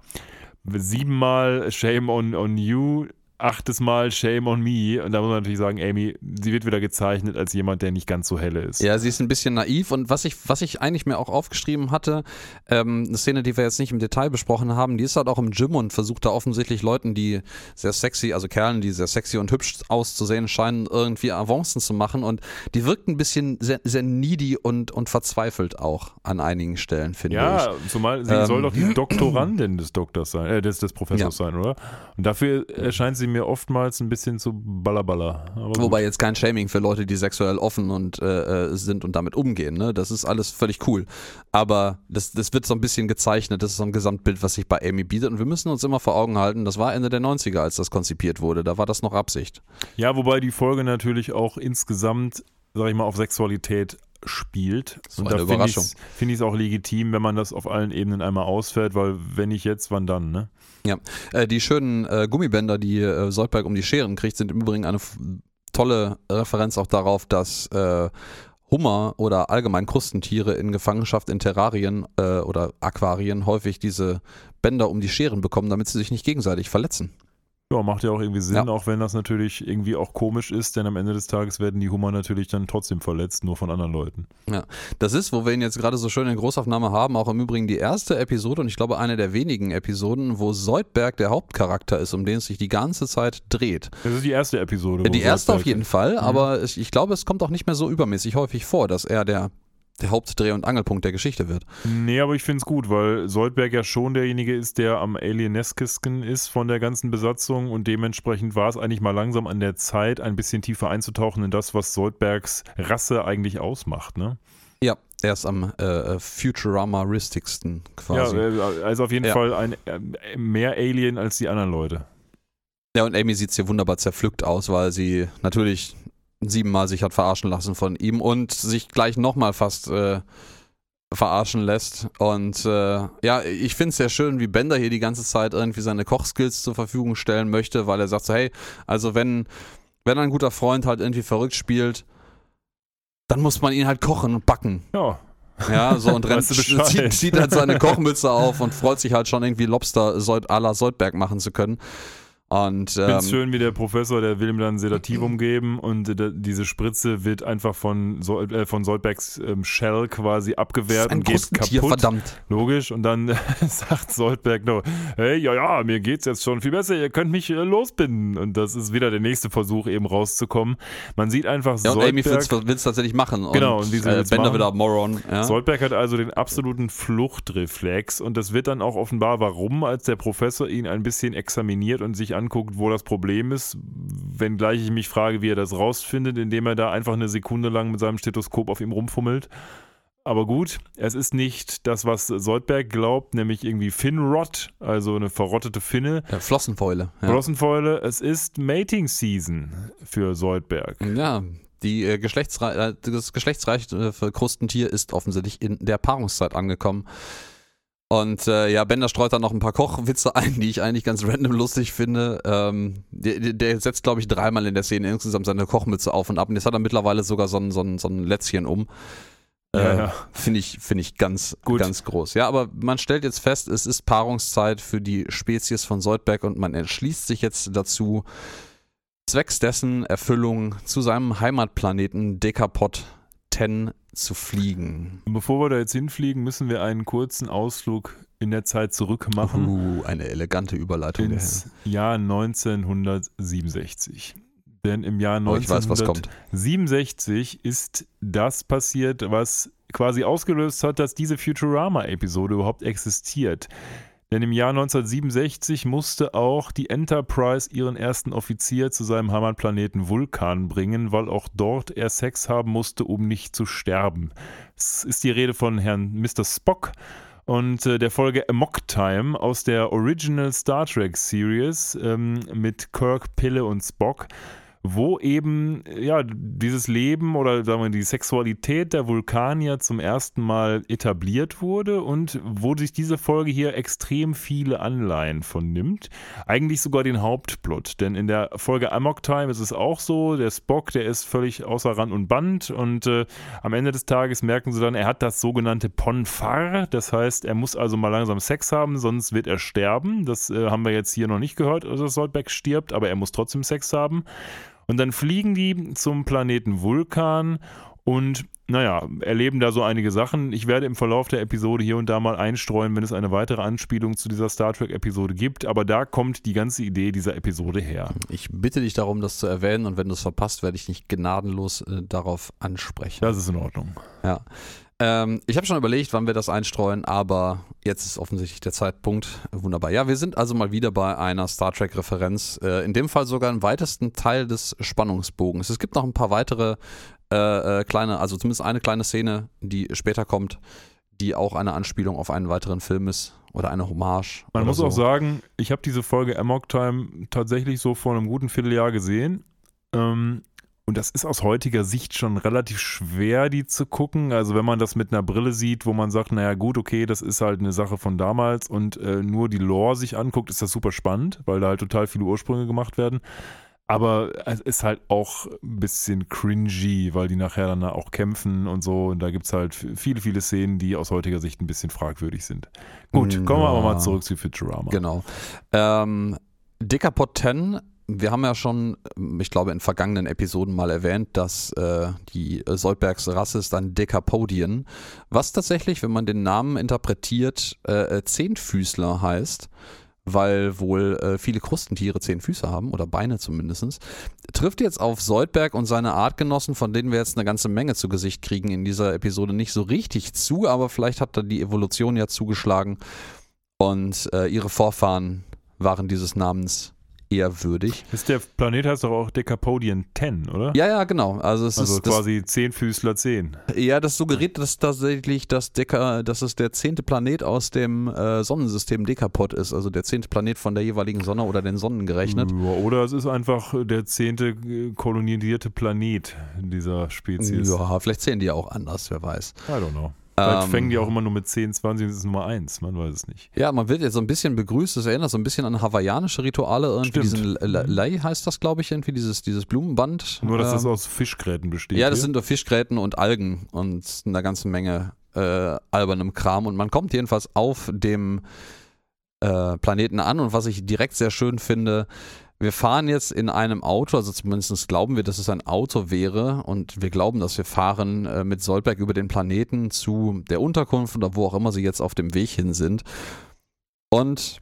siebenmal Shame on, on you, achtes Mal Shame on me. Und da muss man natürlich sagen, Amy, sie wird wieder gezeichnet als jemand, der nicht ganz so helle ist. Ja, sie ist ein bisschen naiv und was ich, was ich eigentlich mir auch aufgeschrieben hatte, ähm, eine Szene, die wir jetzt nicht im Detail besprochen haben, die ist halt auch im Gym und versucht da offensichtlich Leuten, die sehr sexy, also Kerlen, die sehr sexy und hübsch auszusehen scheinen, irgendwie Avancen zu machen und die wirkt ein bisschen sehr, sehr needy und, und verzweifelt auch an einigen Stellen, finde ich. Ja, zumal sie Ähm, soll doch die Doktorandin des Doktors sein, äh, des, des Professors sein, oder? Und dafür erscheint sie mir oftmals ein bisschen zu ballerballer. Aber gut. Wobei jetzt kein Shaming für Leute, die sexuell offen und äh, äh, sind und damit umgehen. Ne? Das ist alles völlig cool. Aber das, das wird so ein bisschen gezeichnet. Das ist so ein Gesamtbild, was sich bei Amy bietet. Und wir müssen uns immer vor Augen halten, das war Ende der 90er, als das konzipiert wurde. Da war das noch Absicht. Ja, wobei die Folge natürlich auch insgesamt, sag ich mal, auf Sexualität spielt. So Und eine da finde ich es find auch legitim, wenn man das auf allen Ebenen einmal ausfährt, weil wenn nicht jetzt, wann dann, ne? Äh, die schönen äh, Gummibänder, die äh, Soldberg um die Scheren kriegt, sind im Übrigen eine tolle Referenz auch darauf, dass äh, Hummer oder allgemein Krustentiere in Gefangenschaft in Terrarien äh, oder Aquarien häufig diese Bänder um die Scheren bekommen, damit sie sich nicht gegenseitig verletzen. Ja, macht ja auch irgendwie Sinn, Ja. auch wenn das natürlich irgendwie auch komisch ist, denn am Ende des Tages werden die Hummer natürlich dann trotzdem verletzt, nur von anderen Leuten. Das ist, wo wir ihn jetzt gerade so schön in Großaufnahme haben, auch im Übrigen die erste Episode und ich glaube eine der wenigen Episoden, wo Soldberg der Hauptcharakter ist, um den es sich die ganze Zeit dreht. Das ist die erste Episode. Die erste auf Soldberg- jeden Fall, aber ich, ich glaube, es kommt auch nicht mehr so übermäßig häufig vor, dass er der der Hauptdreh- und Angelpunkt der Geschichte wird. Nee, aber ich finde es gut, weil Soldberg ja schon derjenige ist, der am alieneskisken ist von der ganzen Besatzung und dementsprechend war es eigentlich mal langsam an der Zeit, ein bisschen tiefer einzutauchen in das, was Soldbergs Rasse eigentlich ausmacht, ne? Ja, er ist am äh, Futurama-ristigsten quasi. Ja, äh, also auf jeden Ja. Fall ein, äh, mehr Alien als die anderen Leute. Ja, und Amy sieht hier wunderbar zerpflückt aus, weil sie natürlich siebenmal sich hat verarschen lassen von ihm und sich gleich nochmal fast äh, verarschen lässt. Und äh, ja, ich finde es sehr schön, wie Bender hier die ganze Zeit irgendwie seine Kochskills zur Verfügung stellen möchte, weil er sagt so, hey, also wenn, wenn ein guter Freund halt irgendwie verrückt spielt, dann muss man ihn halt kochen und backen. Ja, Ja, so und <laughs> rennt, zieht, zieht halt seine <laughs> Kochmütze auf und freut sich halt schon irgendwie Lobster à la Soldberg machen zu können. Und Ich finde ähm, schön, wie der Professor, der will ihm dann Sedativum <clears throat> geben und äh, diese Spritze wird einfach von, Sol äh, von Soldbergs ähm, Shell quasi abgewehrt und geht kaputt. verdammt. Logisch. Und dann äh, <laughs> sagt Soldberg noch, hey, ja, ja, mir geht's jetzt schon viel besser, ihr könnt mich äh, losbinden. Und das ist wieder der nächste Versuch, eben rauszukommen. Man sieht einfach Ja, und Amy Soldberg. will es tatsächlich machen. Genau, und sie äh, Bender machen? wieder Moron. Ja? Soldberg hat also den absoluten Fluchtreflex und das wird dann auch offenbar, warum, als der Professor ihn ein bisschen examiniert und sich anguckt, wo das Problem ist, wenngleich ich mich frage, wie er das rausfindet, indem er da einfach eine Sekunde lang mit seinem Stethoskop auf ihm rumfummelt. Aber gut, es ist nicht das, was Soldberg glaubt, nämlich irgendwie Finrot, also eine verrottete Finne, Ja, Flossenfäule. Ja. Flossenfäule. Es ist Mating Season für Soldberg. ja, die, äh, Geschlechtsrei äh, das geschlechtsreiche äh, Krustentier ist offensichtlich in der Paarungszeit angekommen. Und äh, ja, Bender streut dann noch ein paar Kochwitze <laughs> ein, die ich eigentlich ganz random lustig finde. Ähm, der, der- setzt, glaube ich, dreimal in der Szene insgesamt seine Kochmütze auf und ab. Und jetzt hat er mittlerweile sogar so ein, so ein, so ein Lätzchen um. Ja, Äh, ja. Finde ich, finde ich ganz, Gut. ganz groß. Ja, aber man stellt jetzt fest, es ist Paarungszeit für die Spezies von Soldberg und man entschließt sich jetzt dazu, zwecks dessen Erfüllung zu seinem Heimatplaneten Decapod 10 zu fliegen. Bevor wir da jetzt hinfliegen, müssen wir einen kurzen Ausflug in der Zeit zurück machen. Uh, eine elegante Überleitung. ins Jahr 1967. Denn im Jahr Herren. Oh, ich weiß, was kommt. 1967 ist das passiert, was quasi ausgelöst hat, dass diese Futurama-Episode überhaupt existiert. Denn im Jahr 1967 musste auch die Enterprise ihren ersten Offizier zu seinem Heimatplaneten Vulkan bringen, weil auch dort er Sex haben musste, um nicht zu sterben. Es ist die Rede von Herrn Mr. Spock und äh, der Folge Amok Time aus der Original Star Trek Series ähm, mit Kirk, Pille und Spock, wo eben ja dieses Leben oder sagen wir die Sexualität der Vulkanier zum ersten Mal etabliert wurde und wo sich diese Folge hier extrem viele Anleihen von nimmt. Eigentlich sogar den Hauptplot, denn in der Folge Amok Time ist es auch so, der Spock, der ist völlig außer Rand und Band und äh, am Ende des Tages merken sie dann, er hat das sogenannte Ponfar, das heißt, er muss also mal langsam Sex haben, sonst wird er sterben. Das äh, haben wir jetzt hier noch nicht gehört, dass Soldbeck stirbt, aber er muss trotzdem Sex haben. Und dann fliegen die zum Planeten Vulkan und naja, erleben da so einige Sachen. Ich werde im Verlauf der Episode hier und da mal einstreuen, wenn es eine weitere Anspielung zu dieser Star Trek-Episode gibt. Aber da kommt die ganze Idee dieser Episode her. Ich bitte dich darum, das zu erwähnen und wenn du es verpasst, werde ich dich gnadenlos äh, darauf ansprechen. Das ist in Ordnung. Ja. Ähm, ich habe schon überlegt, wann wir das einstreuen, aber jetzt ist offensichtlich der Zeitpunkt. Wunderbar. Ja, wir sind also mal wieder bei einer Star Trek-Referenz. Äh, in dem Fall sogar im weitesten Teil des Spannungsbogens. Es gibt noch ein paar weitere äh, äh, kleine, also zumindest eine kleine Szene, die später kommt, die auch eine Anspielung auf einen weiteren Film ist oder eine Hommage. Man muss so. auch sagen, ich habe diese Folge Amok Time tatsächlich so vor einem guten Vierteljahr gesehen. Ähm, und das ist aus heutiger Sicht schon relativ schwer, die zu gucken. Also wenn man das mit einer Brille sieht, wo man sagt, naja gut, okay, das ist halt eine Sache von damals und äh, nur die Lore sich anguckt, ist das super spannend, weil da halt total viele Ursprünge gemacht werden. Aber es ist halt auch ein bisschen cringy, weil die nachher dann auch kämpfen und so. Und da gibt es halt viele, viele Szenen, die aus heutiger Sicht ein bisschen fragwürdig sind. Gut, kommen wir aber mal zurück zu Futurama. Genau. Ähm, Decapod 10, wir haben ja schon, ich glaube, in vergangenen Episoden mal erwähnt, dass äh, die Soldbergs Rasse ist ein Decapodian, was tatsächlich, wenn man den Namen interpretiert, äh, äh, Zehnfüßler heißt. weil wohl äh, viele Krustentiere zehn Füße haben oder Beine zumindest. Trifft jetzt auf Soldberg und seine Artgenossen, von denen wir jetzt eine ganze Menge zu Gesicht kriegen in dieser Episode, nicht so richtig zu, aber vielleicht hat da die Evolution ja zugeschlagen und äh, ihre Vorfahren waren dieses Namens eher würdig. Ist der Planet heißt doch auch Decapodian 10, oder? Ja, ja, genau. Also es also ist quasi Zehnfüßler 10. Das, ja, das suggeriert dass tatsächlich, dass, Deka, dass es der zehnte Planet aus dem äh, Sonnensystem Dekapod ist, also der zehnte Planet von der jeweiligen Sonne oder den Sonnen gerechnet. Oder es ist einfach der zehnte äh, kolonisierte Planet dieser Spezies. Ja, vielleicht zählen die ja auch anders, wer weiß. I don't know. Vielleicht ähm, fängen die auch immer nur mit 10, 20 und das ist Nummer 1, man weiß es nicht. Ja, man wird jetzt so ein bisschen begrüßt, das erinnert so ein bisschen an hawaiianische Rituale, irgendwie Stimmt. diesen Lei heißt das, glaube ich, irgendwie, dieses, dieses Blumenband. Nur, dass ähm, das aus Fischgräten besteht. Ja, das hier. sind nur Fischgräten und Algen und eine ganze Menge äh, albernem Kram und man kommt jedenfalls auf dem äh, Planeten an und was ich direkt sehr schön finde, wir fahren jetzt in einem Auto, also zumindest glauben wir, dass es ein Auto wäre und wir glauben, dass wir fahren äh, mit Soldberg über den Planeten zu der Unterkunft oder wo auch immer sie jetzt auf dem Weg hin sind. Und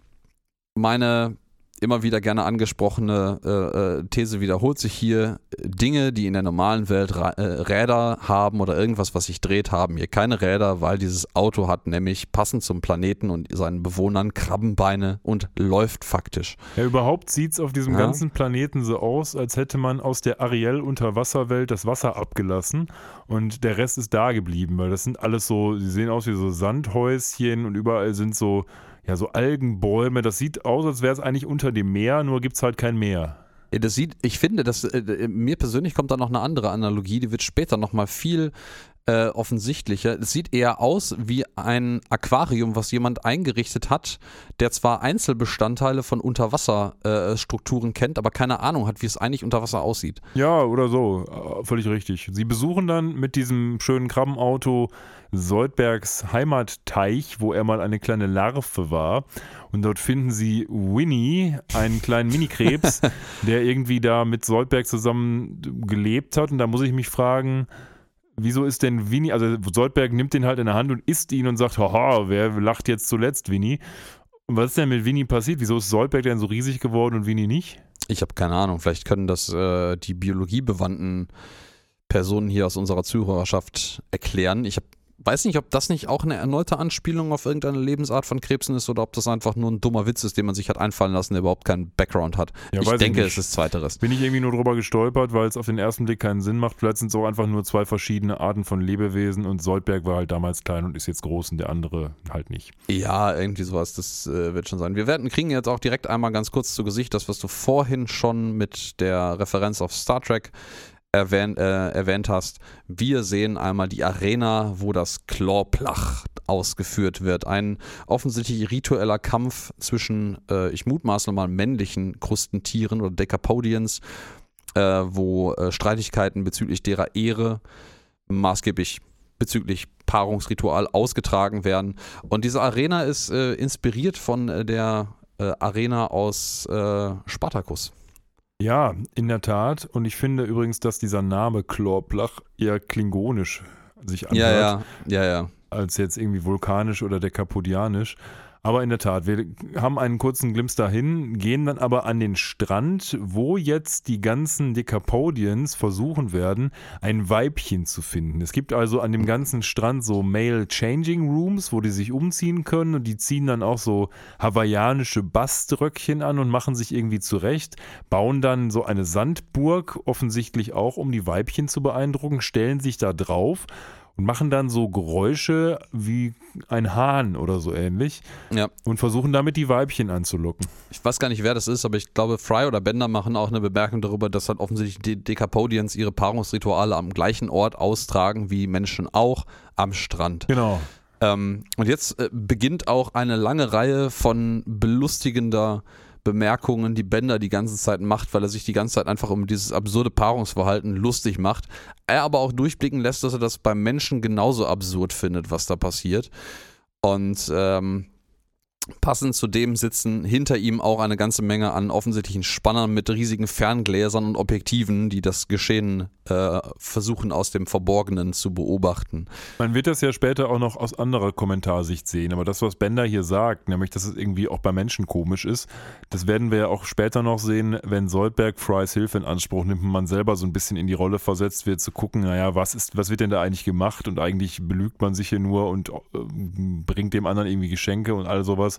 meine immer wieder gerne angesprochene äh, äh, These wiederholt sich hier. Dinge, die in der normalen Welt Ra äh, Räder haben oder irgendwas, was sich dreht, haben hier keine Räder, weil dieses Auto hat nämlich passend zum Planeten und seinen Bewohnern Krabbenbeine und läuft faktisch. Ja, überhaupt sieht es auf diesem ja. ganzen Planeten so aus, als hätte man aus der Ariel-Unterwasserwelt das Wasser abgelassen und der Rest ist da geblieben, weil das sind alles so, die sehen aus wie so Sandhäuschen und überall sind so ja, so Algenbäume. Das sieht aus, als wäre es eigentlich unter dem Meer, nur gibt es halt kein Meer. Das sieht, ich finde, dass äh, mir persönlich kommt da noch eine andere Analogie, die wird später nochmal viel äh, offensichtlicher. Es sieht eher aus wie ein Aquarium, was jemand eingerichtet hat, der zwar Einzelbestandteile von Unterwasserstrukturen äh, kennt, aber keine Ahnung hat, wie es eigentlich unter Wasser aussieht. Ja, oder so. Äh, völlig richtig. Sie besuchen dann mit diesem schönen Krabbenauto Soldbergs Heimatteich, wo er mal eine kleine Larve war. Und dort finden sie Winnie, einen kleinen Minikrebs, <laughs> der irgendwie da mit Soldberg zusammen gelebt hat. Und da muss ich mich fragen, wieso ist denn Winnie, also Soldberg nimmt den halt in der Hand und isst ihn und sagt, haha, wer lacht jetzt zuletzt, Winnie? Und was ist denn mit Winnie passiert? Wieso ist Soldberg denn so riesig geworden und Winnie nicht? Ich habe keine Ahnung. Vielleicht können das äh, die biologiebewandten Personen hier aus unserer Zuhörerschaft erklären. Ich habe weiß nicht, ob das nicht auch eine erneute Anspielung auf irgendeine Lebensart von Krebsen ist oder ob das einfach nur ein dummer Witz ist, den man sich hat einfallen lassen, der überhaupt keinen Background hat. Ja, ich denke, ich es ist zweiteres. Bin ich irgendwie nur drüber gestolpert, weil es auf den ersten Blick keinen Sinn macht. Vielleicht sind es auch einfach nur zwei verschiedene Arten von Lebewesen und Soldberg war halt damals klein und ist jetzt groß und der andere halt nicht. Ja, irgendwie sowas, das äh, wird schon sein. Wir werden, kriegen jetzt auch direkt einmal ganz kurz zu Gesicht, das, was du vorhin schon mit der Referenz auf Star Trek erwähnt, äh, erwähnt hast. Wir sehen einmal die Arena, wo das Clawplach ausgeführt wird. Ein offensichtlich ritueller Kampf zwischen, äh, ich mutmaße mal, männlichen Krustentieren oder Decapodians, äh, wo äh, Streitigkeiten bezüglich derer Ehre maßgeblich bezüglich Paarungsritual ausgetragen werden. Und diese Arena ist äh, inspiriert von äh, der Arena aus Spartacus. Ja, in der Tat. Und ich finde übrigens, dass dieser Name Chlorplach eher klingonisch sich anhört. Ja, ja, ja, ja. Als jetzt irgendwie vulkanisch oder dekapodianisch. Aber in der Tat, wir haben einen kurzen Glimpse dahin, gehen dann aber an den Strand, wo jetzt die ganzen Decapodians versuchen werden, ein Weibchen zu finden. Es gibt also an dem ganzen Strand so Male Changing Rooms, wo die sich umziehen können und die ziehen dann auch so hawaiianische Baströckchen an und machen sich irgendwie zurecht, bauen dann so eine Sandburg, offensichtlich auch, um die Weibchen zu beeindrucken, stellen sich da drauf und machen dann so Geräusche wie ein Hahn oder so ähnlich ja. und versuchen damit die Weibchen anzulocken. Ich weiß gar nicht, wer das ist, aber ich glaube, Fry oder Bender machen auch eine Bemerkung darüber, dass halt offensichtlich die Decapodians ihre Paarungsrituale am gleichen Ort austragen wie Menschen auch am Strand. Genau. Ähm, und jetzt äh, beginnt auch eine lange Reihe von belustigender Bemerkungen, die Bender die ganze Zeit macht, weil er sich die ganze Zeit einfach um dieses absurde Paarungsverhalten lustig macht. Er aber auch durchblicken lässt, dass er das beim Menschen genauso absurd findet, was da passiert. Und ähm, Passend zu dem sitzen hinter ihm auch eine ganze Menge an offensichtlichen Spannern mit riesigen Ferngläsern und Objektiven, die das Geschehen äh, versuchen aus dem Verborgenen zu beobachten. Man wird das ja später auch noch aus anderer Kommentarsicht sehen, aber das, was Bender hier sagt, nämlich, dass es irgendwie auch bei Menschen komisch ist, das werden wir ja auch später noch sehen, wenn Soldberg Frys Hilfe in Anspruch nimmt und man selber so ein bisschen in die Rolle versetzt wird, zu gucken, naja, was ist, was wird denn da eigentlich gemacht und eigentlich belügt man sich hier nur und äh, bringt dem anderen irgendwie Geschenke und all sowas,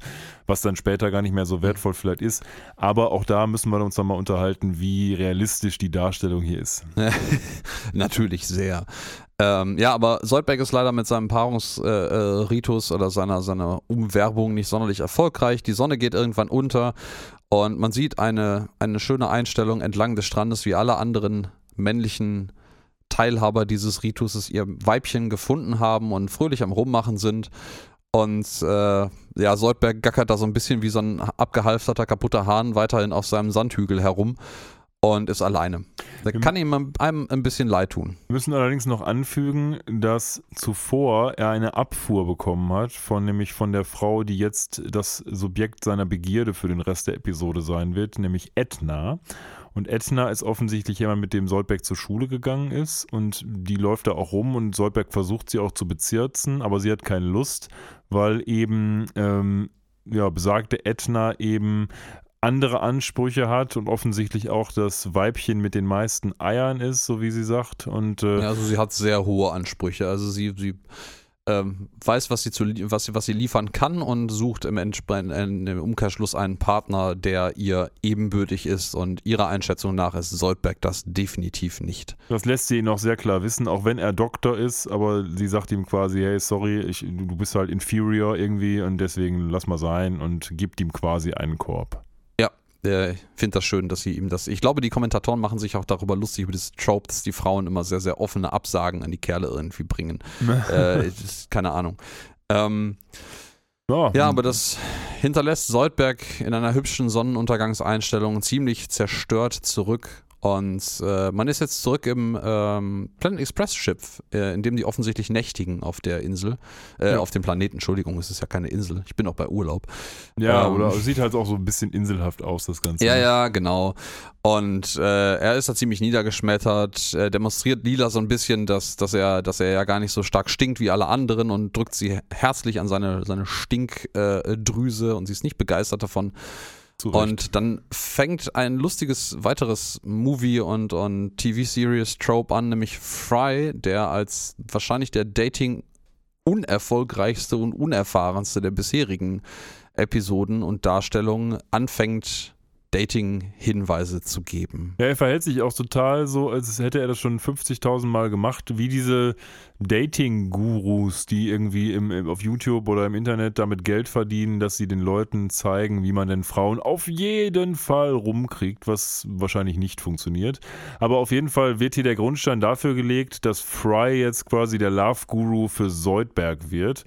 was dann später gar nicht mehr so wertvoll vielleicht ist. Aber auch da müssen wir uns nochmal unterhalten, wie realistisch die Darstellung hier ist. <laughs> Natürlich sehr. Ähm, ja, aber Soldberg ist leider mit seinem Paarungsritus äh, äh, oder seiner, seiner Umwerbung nicht sonderlich erfolgreich. Die Sonne geht irgendwann unter und man sieht eine, eine schöne Einstellung entlang des Strandes, wie alle anderen männlichen Teilhaber dieses Ritus ihr Weibchen gefunden haben und fröhlich am Rummachen sind. Und äh, ja, Soldberg gackert da so ein bisschen wie so ein abgehalfterter, kaputter Hahn weiterhin auf seinem Sandhügel herum und ist alleine. Da kann ihm einem ein bisschen leid tun. Wir müssen allerdings noch anfügen, dass zuvor er eine Abfuhr bekommen hat, von nämlich von der Frau, die jetzt das Subjekt seiner Begierde für den Rest der Episode sein wird, nämlich Edna. Und Edna ist offensichtlich jemand, mit dem Soldberg zur Schule gegangen ist und die läuft da auch rum und Soldberg versucht sie auch zu bezirzen, aber sie hat keine Lust, weil eben ähm, ja, besagte Edna eben andere Ansprüche hat und offensichtlich auch das Weibchen mit den meisten Eiern ist, so wie sie sagt. Und, äh ja, also sie hat sehr hohe Ansprüche. Also sie, sie ähm, weiß, was sie, zu, was, was sie liefern kann und sucht im, im Umkehrschluss einen Partner, der ihr ebenbürtig ist und ihrer Einschätzung nach ist Soldberg das definitiv nicht. Das lässt sie auch sehr klar wissen, auch wenn er Doktor ist, aber sie sagt ihm quasi, hey, sorry, ich, du bist halt inferior irgendwie und deswegen lass mal sein und gibt ihm quasi einen Korb äh, finde das schön, dass sie ihm das. Ich glaube, die Kommentatoren machen sich auch darüber lustig, über das Trope, dass die Frauen immer sehr, sehr offene Absagen an die Kerle irgendwie bringen. <laughs> äh, ist, keine Ahnung. Ähm, ja. ja, aber das hinterlässt Soldberg in einer hübschen Sonnenuntergangseinstellung ziemlich zerstört zurück und äh, man ist jetzt zurück im ähm, Planet Express Schiff, äh, in dem die offensichtlich nächtigen auf der Insel, äh, ja. auf dem Planeten. Entschuldigung, es ist ja keine Insel. Ich bin auch bei Urlaub. Ja, ähm, oder sieht halt auch so ein bisschen inselhaft aus, das Ganze. Ja, ja, genau. Und äh, er ist da ziemlich niedergeschmettert, er demonstriert Lila so ein bisschen, dass, dass, er, dass er ja gar nicht so stark stinkt wie alle anderen und drückt sie herzlich an seine, seine Stinkdrüse und sie ist nicht begeistert davon. Und dann fängt ein lustiges weiteres Movie- und, und TV-Series-Trope an, nämlich Fry, der als wahrscheinlich der Dating unerfolgreichste und unerfahrenste der bisherigen Episoden und Darstellungen anfängt Dating-Hinweise zu geben. Ja, er verhält sich auch total so, als hätte er das schon 50.000 Mal gemacht, wie diese Dating-Gurus, die irgendwie im, im, auf YouTube oder im Internet damit Geld verdienen, dass sie den Leuten zeigen, wie man denn Frauen auf jeden Fall rumkriegt, was wahrscheinlich nicht funktioniert. Aber auf jeden Fall wird hier der Grundstein dafür gelegt, dass Fry jetzt quasi der Love-Guru für Soldberg wird.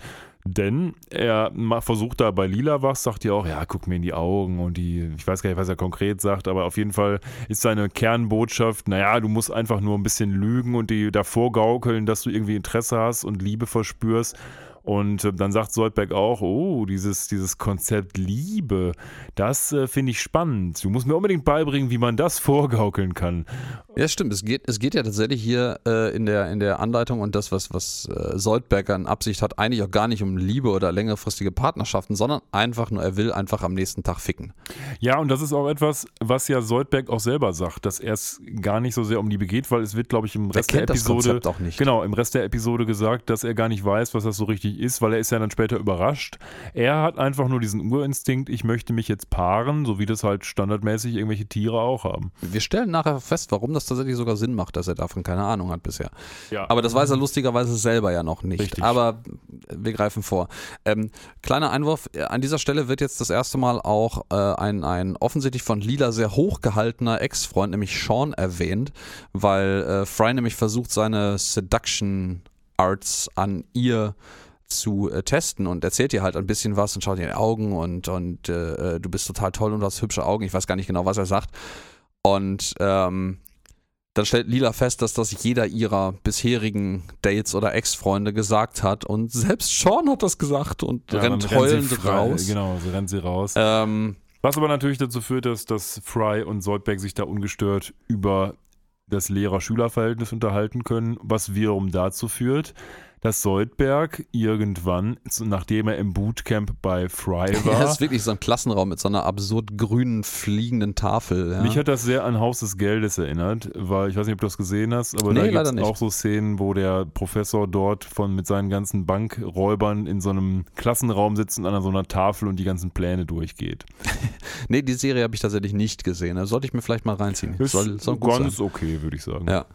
Denn er versucht da bei Lila was, sagt ja auch, ja, guck mir in die Augen und die, ich weiß gar nicht, was er konkret sagt, aber auf jeden Fall ist seine Kernbotschaft, naja, du musst einfach nur ein bisschen lügen und die davor gaukeln, dass du irgendwie Interesse hast und Liebe verspürst. Und äh, dann sagt Soldberg auch, oh, dieses, dieses Konzept Liebe, das äh, finde ich spannend. Du musst mir unbedingt beibringen, wie man das <laughs> vorgaukeln kann. Ja, stimmt. Es geht, es geht ja tatsächlich hier äh, in, der, in der Anleitung und das, was, was äh, Soldberg an Absicht hat, eigentlich auch gar nicht um Liebe oder längerfristige Partnerschaften, sondern einfach nur, er will einfach am nächsten Tag ficken. Ja, und das ist auch etwas, was ja Soldberg auch selber sagt, dass er es gar nicht so sehr um Liebe geht, weil es wird, glaube ich, im Rest der Episode. auch nicht. Genau, im Rest der Episode gesagt, dass er gar nicht weiß, was das so richtig ist, weil er ist ja dann später überrascht. Er hat einfach nur diesen Urinstinkt, ich möchte mich jetzt paaren, so wie das halt standardmäßig irgendwelche Tiere auch haben. Wir stellen nachher fest, warum das tatsächlich sogar Sinn macht, dass er davon keine Ahnung hat bisher. Ja. Aber das weiß er lustigerweise selber ja noch nicht. Richtig. Aber wir greifen vor. Ähm, kleiner Einwurf, an dieser Stelle wird jetzt das erste Mal auch äh, ein, ein offensichtlich von Lila sehr hochgehaltener Ex-Freund, nämlich Sean, erwähnt, weil äh, Fry nämlich versucht, seine Seduction Arts an ihr zu äh, testen und erzählt ihr halt ein bisschen was und schaut ihr in die Augen und, und äh, äh, du bist total toll und du hast hübsche Augen. Ich weiß gar nicht genau, was er sagt. Und ähm, dann stellt Lila fest, dass das jeder ihrer bisherigen Dates oder Ex-Freunde gesagt hat. Und <laughs> selbst Sean hat das gesagt und Ja, rennt rennt heulend frei- raus. Genau, so rennt sie raus. Ähm, Was aber natürlich dazu führt, dass, dass Fry und Soldberg sich da ungestört über das Lehrer-Schüler-Verhältnis unterhalten können, was wiederum dazu führt, dass Soldberg irgendwann, nachdem er im Bootcamp bei Fry <laughs> ja, war, das ist wirklich so ein Klassenraum mit so einer absurd grünen fliegenden Tafel. Ja. Mich hat das sehr an Haus des Geldes erinnert, weil ich weiß nicht, ob du das gesehen hast, aber Nee, da gibt es auch so Szenen, wo der Professor dort von mit seinen ganzen Bankräubern in so einem Klassenraum sitzt und an so einer Tafel und die ganzen Pläne durchgeht. <laughs> nee, die Serie habe ich tatsächlich nicht gesehen. Da sollte ich mir vielleicht mal reinziehen. Ist soll, soll ganz sein. okay, würde ich sagen. Ja.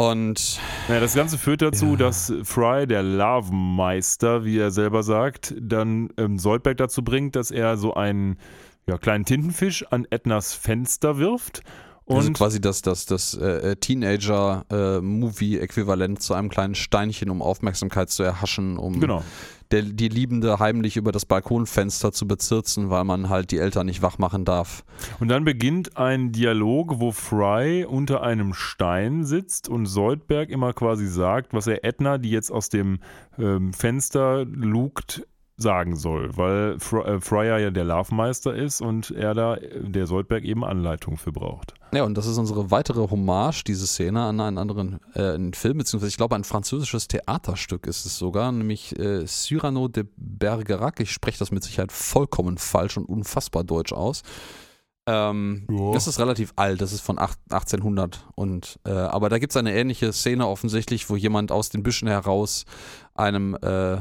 Und Naja, das Ganze führt dazu, Ja. dass Fry, der Larvenmeister, wie er selber sagt, dann ähm, Soldberg dazu bringt, dass er so einen ja, kleinen Tintenfisch an Ednas Fenster wirft. Also Und quasi das, das, das äh, Teenager-Movie-Äquivalent zu einem kleinen Steinchen, um Aufmerksamkeit zu erhaschen, um genau. der, die Liebende heimlich über das Balkonfenster zu bezirzen, weil man halt die Eltern nicht wach machen darf. Und dann beginnt ein Dialog, wo Fry unter einem Stein sitzt und Soldberg immer quasi sagt, was er Edna, die jetzt aus dem ähm, Fenster lugt, sagen soll, weil äh, Fryer ja der Larvenmeister ist und er da, der Soldberg eben Anleitung für braucht. Ja, und das ist unsere weitere Hommage, diese Szene, an einen anderen äh, einen Film, beziehungsweise ich glaube ein französisches Theaterstück ist es sogar, nämlich äh, Cyrano de Bergerac. Ich spreche das mit Sicherheit vollkommen falsch und unfassbar deutsch aus. Ähm, Ja. Das ist relativ alt, das ist von acht- 1800 und äh, aber da gibt es eine ähnliche Szene offensichtlich, wo jemand aus den Büschen heraus einem äh,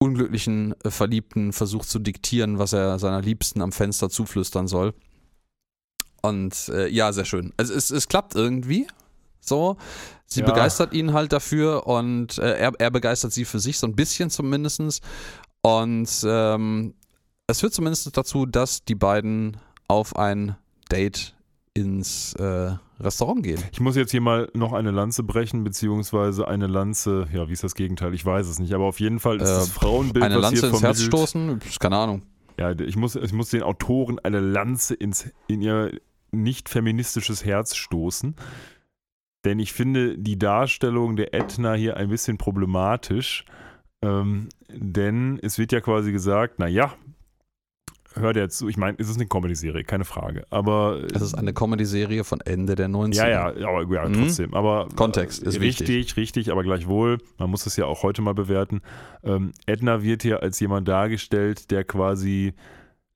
unglücklichen äh, Verliebten versucht zu diktieren, was er seiner Liebsten am Fenster zuflüstern soll. Und äh, ja, sehr schön. Also es, es klappt irgendwie. So. Sie Ja. begeistert ihn halt dafür und äh, er, er begeistert sie für sich, so ein bisschen zumindest. Und ähm, es führt zumindest dazu, dass die beiden auf ein Date ins äh, Restaurant gehen. Ich muss jetzt hier mal noch eine Lanze brechen, beziehungsweise eine Lanze, ja, wie ist das Gegenteil? Ich weiß es nicht, aber auf jeden Fall ist Äh, das Frauenbild, Eine Lanze hier ins Herz stoßen? Keine Ahnung. Ja, ich muss, ich muss den Autoren eine Lanze ins, in ihr nicht feministisches Herz stoßen. Denn ich finde die Darstellung der Edna hier ein bisschen problematisch. Ähm, denn es wird ja quasi gesagt, naja, hört jetzt zu, ich meine, es ist eine Comedy-Serie, keine Frage. Aber Es ist eine Comedy-Serie von Ende der 90er. ja, ja, aber ja, Mhm. trotzdem. Aber Kontext ist richtig, wichtig. richtig, aber gleichwohl, man muss es ja auch heute mal bewerten. Ähm, Edna wird hier als jemand dargestellt, der quasi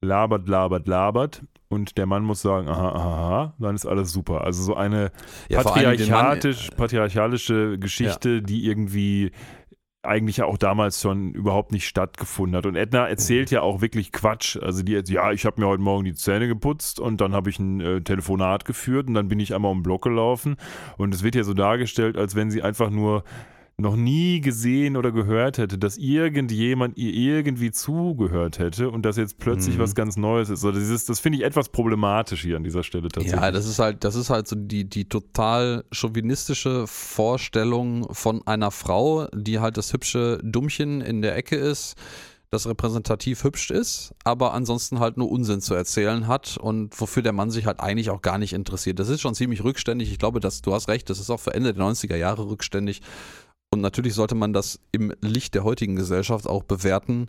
labert, labert, labert. Und der Mann muss sagen, aha, aha, aha, dann ist alles super. Also so eine Ja, den Mann- patriarchatisch, patriarchalische Geschichte, die irgendwie eigentlich ja auch damals schon überhaupt nicht stattgefunden hat. Und Edna erzählt ja auch wirklich Quatsch. Also die, ja, ich habe mir heute Morgen die Zähne geputzt und dann habe ich ein äh, Telefonat geführt und dann bin ich einmal um den Block gelaufen. Und es wird ja so dargestellt, als wenn sie einfach nur noch nie gesehen oder gehört hätte, dass irgendjemand ihr irgendwie zugehört hätte und dass jetzt plötzlich Mhm. was ganz Neues ist. Also dieses, das finde ich etwas problematisch hier an dieser Stelle tatsächlich. Ja, das ist halt, das ist halt so die, die total chauvinistische Vorstellung von einer Frau, die halt das hübsche Dummchen in der Ecke ist, das repräsentativ hübsch ist, aber ansonsten halt nur Unsinn zu erzählen hat und wofür der Mann sich halt eigentlich auch gar nicht interessiert. Das ist schon ziemlich rückständig. Ich glaube, dass du hast recht, das ist auch für Ende der 90er Jahre rückständig. Und natürlich sollte man das im Licht der heutigen Gesellschaft auch bewerten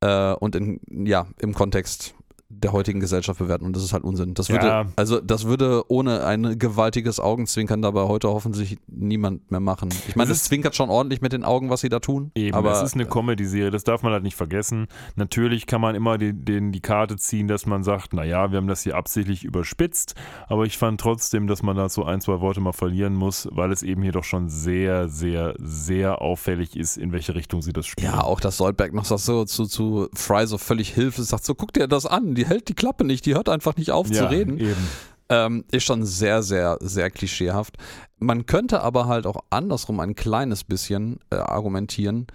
äh, und in, ja, im Kontext der heutigen Gesellschaft bewerten und das ist halt Unsinn. Das würde, Ja. also das würde ohne ein gewaltiges Augenzwinkern dabei heute hoffentlich niemand mehr machen. Ich meine, Es zwinkert schon ordentlich mit den Augen, was sie da tun. Eben, aber es ist eine Comedy-Serie, das darf man halt nicht vergessen. Natürlich kann man immer den, den, die Karte ziehen, dass man sagt, naja, wir haben das hier absichtlich überspitzt, aber ich fand trotzdem, dass man da so ein, zwei Worte mal verlieren muss, weil es eben hier doch schon sehr, sehr, sehr auffällig ist, in welche Richtung sie das spielen. ja, auch dass Soldberg noch sagt, so zu, zu Fry so völlig hilflos sagt, so guck dir das an, die hält die Klappe nicht, die hört einfach nicht auf zu Ja, reden. Eben. Ähm, ist schon sehr, sehr, sehr klischeehaft. Man könnte aber halt auch andersrum ein kleines bisschen äh, argumentieren.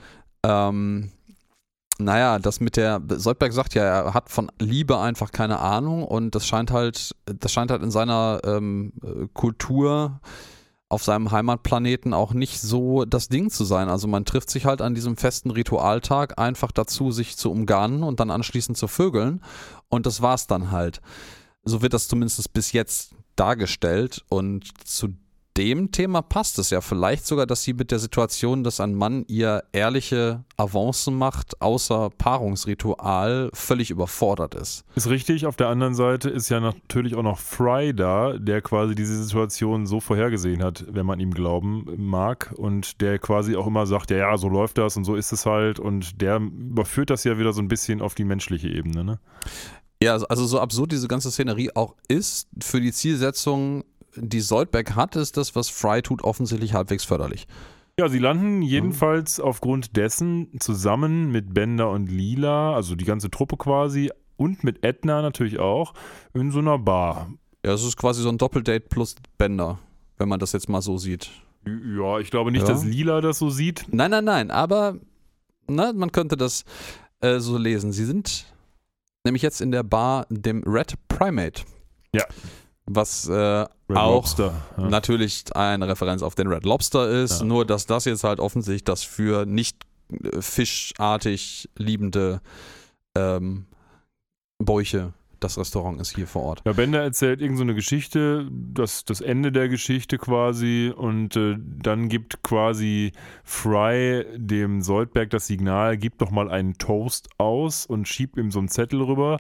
Ähm, naja, das mit der, Soldberg sagt ja, er hat von Liebe einfach keine Ahnung und das scheint halt, das scheint halt in seiner ähm, äh, Kultur auf seinem Heimatplaneten auch nicht so das Ding zu sein. Also man trifft sich halt an diesem festen Ritualtag einfach dazu, sich zu umgarnen und dann anschließend zu vögeln und das war's dann halt. So wird das zumindest bis jetzt dargestellt und zu dem Thema passt es ja vielleicht sogar, dass sie mit der Situation, dass ein Mann ihr ehrliche Avancen macht, außer Paarungsritual, völlig überfordert ist. Ist richtig. Auf der anderen Seite ist ja natürlich auch noch Fry da, der quasi diese Situation so vorhergesehen hat, wenn man ihm glauben mag. Und der quasi auch immer sagt, ja, ja, so läuft das und so ist es halt. Und der überführt das ja wieder so ein bisschen auf die menschliche Ebene, ne? Ja, also so absurd diese ganze Szenerie auch ist, für die Zielsetzung die Soldberg hat, ist das, was Fry tut, offensichtlich halbwegs förderlich. Ja, sie landen jedenfalls mhm. aufgrund dessen zusammen mit Bender und Lila, also die ganze Truppe quasi, und mit Edna natürlich auch, in so einer Bar. Ja, es ist quasi so ein Doppeldate plus Bender, wenn man das jetzt mal so sieht. Ja, ich glaube nicht, ja. dass Lila das so sieht. Nein, nein, nein, aber na, man könnte das äh, so lesen. Sie sind nämlich jetzt in der Bar dem Red Primate. Ja was äh, auch Lobster, ja. natürlich eine Referenz auf den Red Lobster ist, ja. nur dass das jetzt halt offensichtlich das für nicht äh, fischartig liebende ähm, Bäuche das Restaurant ist hier vor Ort. Ja, Bender erzählt irgendeine so Geschichte, das, das Ende der Geschichte quasi und äh, dann gibt quasi Fry dem Soldberg das Signal, gib doch mal einen Toast aus und schiebt ihm so einen Zettel rüber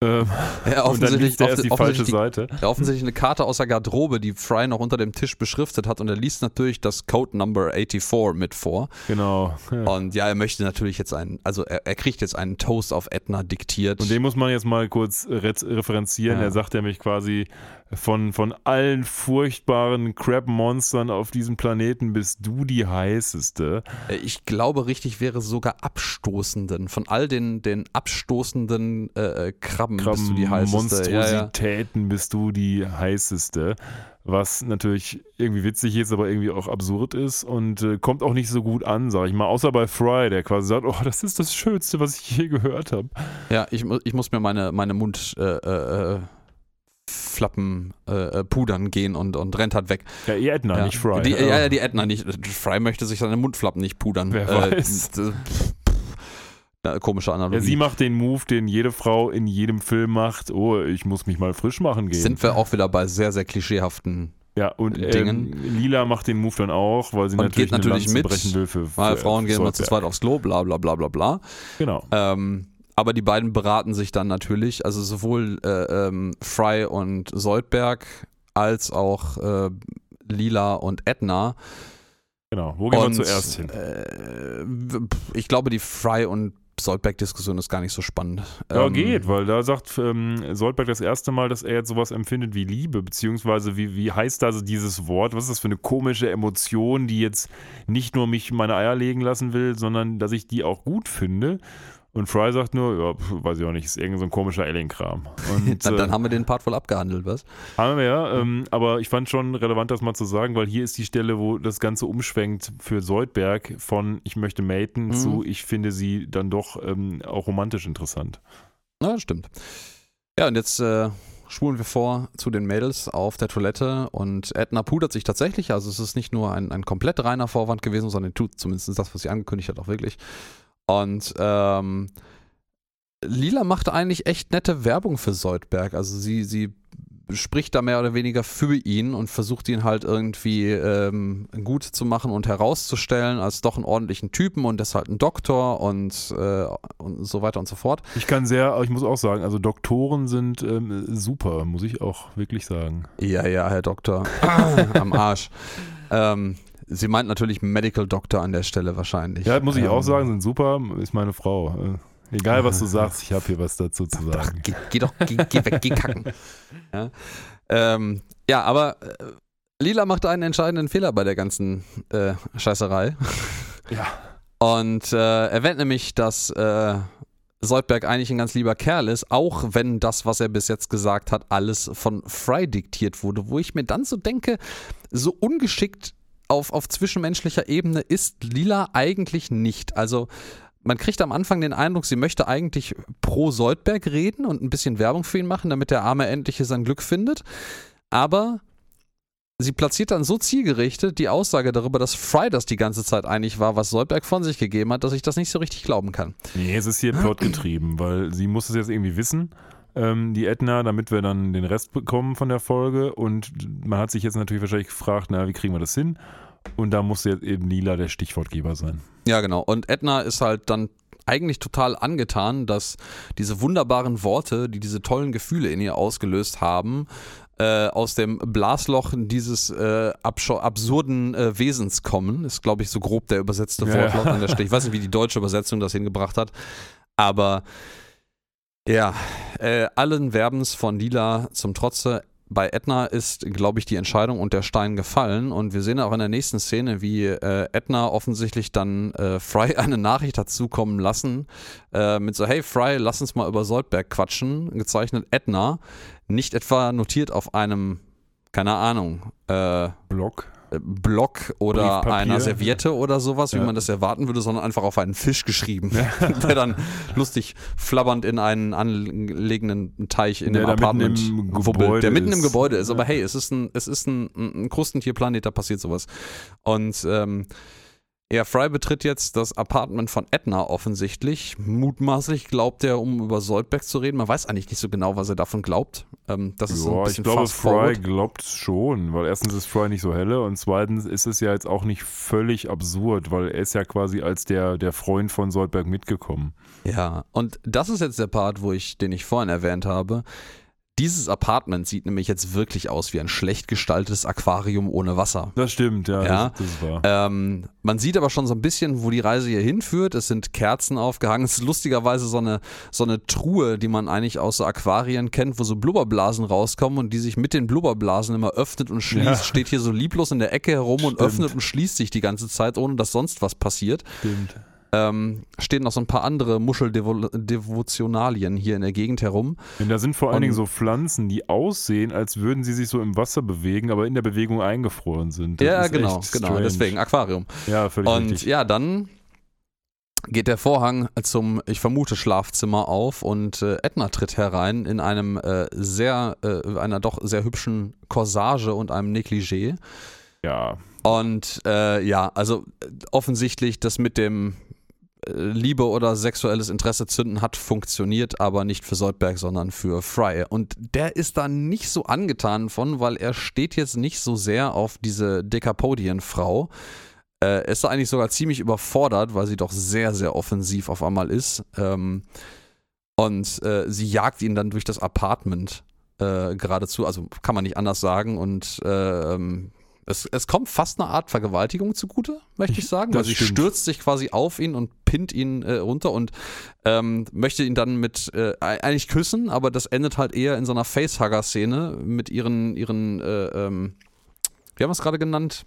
ähm, ja, und dann liest er die falsche die, Seite. Ja, offensichtlich eine Karte aus der Garderobe, die Fry noch unter dem Tisch beschriftet hat und er liest natürlich das Code Number 84 mit vor. Genau. Ja. Und ja, er möchte natürlich jetzt einen, also er, er, kriegt jetzt einen Toast auf Edna diktiert. Und den muss man jetzt mal kurz re referenzieren. Ja. Er sagt nämlich quasi, von, von allen furchtbaren Crab-Monstern auf diesem Planeten bist du die heißeste. Äh, ich glaube, richtig wäre sogar abstoßenden. Von all den, den abstoßenden äh, Krabben, Krabben bist du die heißeste. Monstrositäten ja, ja. bist du die heißeste. Was natürlich irgendwie witzig ist, aber irgendwie auch absurd ist und äh, kommt auch nicht so gut an, sag ich mal. Außer bei Fry, der quasi sagt: Oh, das ist das Schönste, was ich je gehört habe. Ja, ich, ich muss mir meine, meine Mund. Äh, äh, äh Flappen äh, äh, pudern gehen und, und rennt halt weg. Ja, die Edna, ja. nicht Fry. Die, ja, ja, die Edna nicht. Fry möchte sich seine Mundflappen nicht pudern. Wer äh, weiß. Äh, komische Analogie. Ja, sie macht den Move, den jede Frau in jedem Film macht. Oh, ich muss mich mal frisch machen gehen. Sind wir auch wieder bei sehr, sehr klischeehaften ja, und Dingen. Ähm, Lila macht den Move dann auch, weil sie und natürlich, geht natürlich mit, brechen will für, weil Frauen gehen immer zu zweit aufs Klo, bla bla bla bla bla. Genau. Ähm, aber die beiden beraten sich dann natürlich, also sowohl äh, ähm, Fry und Soldberg als auch äh, Lila und Edna. Genau, wo gehen und, wir zuerst hin? Äh, ich glaube, die Fry und Soldberg-Diskussion ist gar nicht so spannend. Ja, ähm, geht, weil da sagt ähm, Soldberg das erste Mal, dass er jetzt sowas empfindet wie Liebe, beziehungsweise wie, wie heißt also dieses Wort? Was ist das für eine komische Emotion, die jetzt nicht nur mich meine Eier legen lassen will, sondern dass ich die auch gut finde? Und Fry sagt nur, ja, weiß ich auch nicht, ist irgend so ein komischer Alien-Kram. <laughs> dann, dann, äh, haben wir den Part voll abgehandelt, was? Haben wir ja, ähm, aber ich fand schon relevant, das mal zu sagen, weil hier ist die Stelle, wo das Ganze umschwenkt für Soldberg von ich möchte maten mhm. zu ich finde sie dann doch ähm, auch romantisch interessant. Ja, stimmt. Ja, und jetzt äh, spulen wir vor zu den Mädels auf der Toilette und Edna pudert sich tatsächlich, also es ist nicht nur ein, ein komplett reiner Vorwand gewesen, sondern tut zumindest das, was sie angekündigt hat, auch wirklich. Und ähm, Lila macht eigentlich echt nette Werbung für Soldberg. Also sie, sie spricht da mehr oder weniger für ihn und versucht ihn halt irgendwie ähm, gut zu machen und herauszustellen als doch einen ordentlichen Typen und deshalb ein Doktor und, äh, und so weiter und so fort. Ich kann sehr, ich muss auch sagen, also Doktoren sind ähm, super, muss ich auch wirklich sagen. Ja, ja, Herr Doktor. <laughs> Am Arsch. ähm, Sie meint natürlich Medical Doctor an der Stelle wahrscheinlich. Ja, muss ich ähm, auch sagen, sind super, ist meine Frau. Äh, egal, was du sagst, ich habe hier was dazu zu sagen. Geh, geh, doch, geh, geh, weg, geh kacken. <laughs> Ja, ähm, ja aber äh, Lila macht einen entscheidenden Fehler bei der ganzen äh, Scheißerei. <laughs> Ja. Und äh, erwähnt nämlich, dass äh, Soldberg eigentlich ein ganz lieber Kerl ist, auch wenn das, was er bis jetzt gesagt hat, alles von Fry diktiert wurde, wo ich mir dann so denke, so ungeschickt auf, auf zwischenmenschlicher Ebene ist Lila eigentlich nicht. Also man kriegt am Anfang den Eindruck, sie möchte eigentlich pro Soldberg reden und ein bisschen Werbung für ihn machen, damit der Arme endlich sein Glück findet. Aber sie platziert dann so zielgerichtet die Aussage darüber, dass Fry das die ganze Zeit eigentlich war, was Soldberg von sich gegeben hat, dass ich das nicht so richtig glauben kann. Nee, es ist hier Plot getrieben, weil sie muss es jetzt irgendwie wissen ähm, die Edna, damit wir dann den Rest bekommen von der Folge. Und man hat sich jetzt natürlich wahrscheinlich gefragt, na, wie kriegen wir das hin? Und da muss jetzt eben Lila der Stichwortgeber sein. Ja, genau. Und Edna ist halt dann eigentlich total angetan, dass diese wunderbaren Worte, die diese tollen Gefühle in ihr ausgelöst haben, äh, aus dem Blasloch dieses äh, absurden äh, Wesens kommen. Ist, glaube ich, so grob der übersetzte Ja. Wortlaut an der Stelle. Ich weiß nicht, wie die deutsche Übersetzung das hingebracht hat. Aber ja, äh, allen Werbens von Lila zum Trotze. Bei Edna ist, glaube ich, die Entscheidung und der Stein gefallen. Und wir sehen auch in der nächsten Szene, wie äh, Edna offensichtlich dann äh, Fry <laughs> eine Nachricht hat zukommen lassen. Äh, mit so, hey Fry, lass uns mal über Soldberg quatschen. Gezeichnet Edna. Nicht etwa notiert auf einem, keine Ahnung, äh, Block. Block oder Briefpapier. einer Serviette oder sowas, wie Ja. man das erwarten würde, sondern einfach auf einen Fisch geschrieben, <laughs> der dann lustig flabbernd in einen anlegenden Teich in Der dem Apartment wubbelt, der mitten im. Gebäude ist. Ja. Aber hey, es ist ein, es ist ein, ein Krustentierplanet, da passiert sowas. Und ähm, ja, Fry betritt jetzt das Apartment von Edna offensichtlich. Mutmaßlich glaubt er, um über Soldberg zu reden. Man weiß eigentlich nicht so genau, was er davon glaubt. Ähm, das ist so ein Ja, ich bisschen glaube, Fry forward. glaubt schon, weil erstens ist Fry nicht so helle und zweitens ist es ja jetzt auch nicht völlig absurd, weil er ist ja quasi als der, der Freund von Soldberg mitgekommen. Ja, und das ist jetzt der Part, wo ich, den ich vorhin erwähnt habe. Dieses Apartment sieht nämlich jetzt wirklich aus wie ein schlecht gestaltetes Aquarium ohne Wasser. Das stimmt, ja, Ja. Das, das ist wahr. Ähm, man sieht aber schon so ein bisschen, wo die Reise hier hinführt. Es sind Kerzen aufgehangen. Es ist lustigerweise so eine, so eine Truhe, die man eigentlich aus so Aquarien kennt, wo so Blubberblasen rauskommen und die sich mit den Blubberblasen immer öffnet und schließt. Ja. Steht hier so lieblos in der Ecke herum und Stimmt. öffnet und schließt sich die ganze Zeit, ohne dass sonst was passiert. Stimmt. Ähm, stehen noch so ein paar andere Muscheldevotionalien hier in der Gegend herum. Und da sind vor allen Und- Dingen so Pflanzen, die aussehen, als würden sie sich so im Wasser bewegen, aber in der Bewegung eingefroren sind. Das ja, genau, genau, deswegen Aquarium. Ja, völlig Und richtig. ja, dann geht der Vorhang zum, ich vermute, Schlafzimmer auf und äh, Edna tritt herein in einem äh, sehr, äh, einer doch sehr hübschen Corsage und einem Negligé. Ja, Und äh, ja, also äh, offensichtlich das mit dem Liebe oder sexuelles Interesse zünden hat funktioniert, aber nicht für Soldberg, sondern für Fry. Und der ist da nicht so angetan von, weil er steht jetzt nicht so sehr auf diese Dekapodienfrau. Äh, er ist da eigentlich sogar ziemlich überfordert, weil sie doch sehr, sehr offensiv auf einmal ist. Ähm, und äh, sie jagt ihn dann durch das Apartment äh, geradezu, also kann man nicht anders sagen. Und äh, ähm, es, es kommt fast eine Art Vergewaltigung zugute, möchte ich Ich- sagen, das weil sie stimmt. stürzt sich quasi auf ihn und pinnt ihn äh, runter und ähm, möchte ihn dann mit äh, eigentlich küssen, aber das endet halt eher in so einer Facehugger-Szene mit ihren, ihren äh, ähm, wie haben wir es gerade genannt?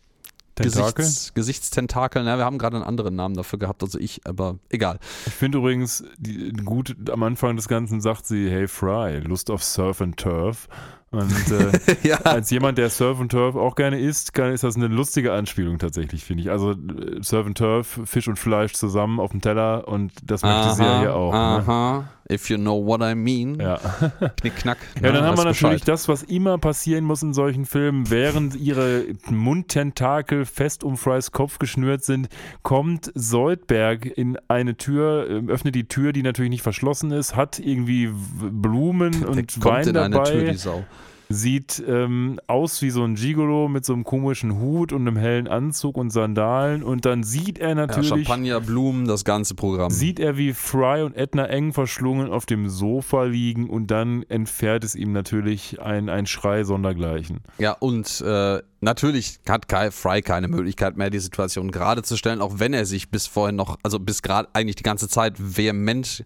Tentakel. Gesichts, Gesichtstentakeln. Ja, wir haben gerade einen anderen Namen dafür gehabt, also ich, aber egal. Ich finde übrigens, die, gut, am Anfang des Ganzen sagt sie, hey Fry, Lust auf Surf and Turf. Und äh, <laughs> ja. als jemand, der Surf and Turf auch gerne isst, kann, ist das eine lustige Anspielung tatsächlich, finde ich. Also äh, Surf and Turf, Fisch und Fleisch zusammen auf dem Teller und das möchte sie ja hier auch. Ne? If you know what I mean. Ja. <laughs> Knick, knack. Ja, dann haben wir natürlich Bescheid. das, was immer passieren muss in solchen Filmen. Während ihre Mundtentakel fest um Frys Kopf geschnürt sind, kommt Soldberg in eine Tür, äh, öffnet die Tür, die natürlich nicht verschlossen ist, hat irgendwie Blumen Der und kommt Wein in eine dabei. Tür, die Sau. Sieht ähm, aus wie so ein Gigolo mit so einem komischen Hut und einem hellen Anzug und Sandalen. Und dann sieht er Ja, natürlich, Champagner, Blumen, das ganze Programm. sieht er, wie Fry und Edna eng verschlungen auf dem Sofa liegen und dann entfährt es ihm natürlich ein, ein Schrei sondergleichen. Ja, und äh, natürlich hat Kai Fry keine Möglichkeit mehr, die Situation gerade zu stellen, auch wenn er sich bis vorhin noch, also bis gerade eigentlich die ganze Zeit vehement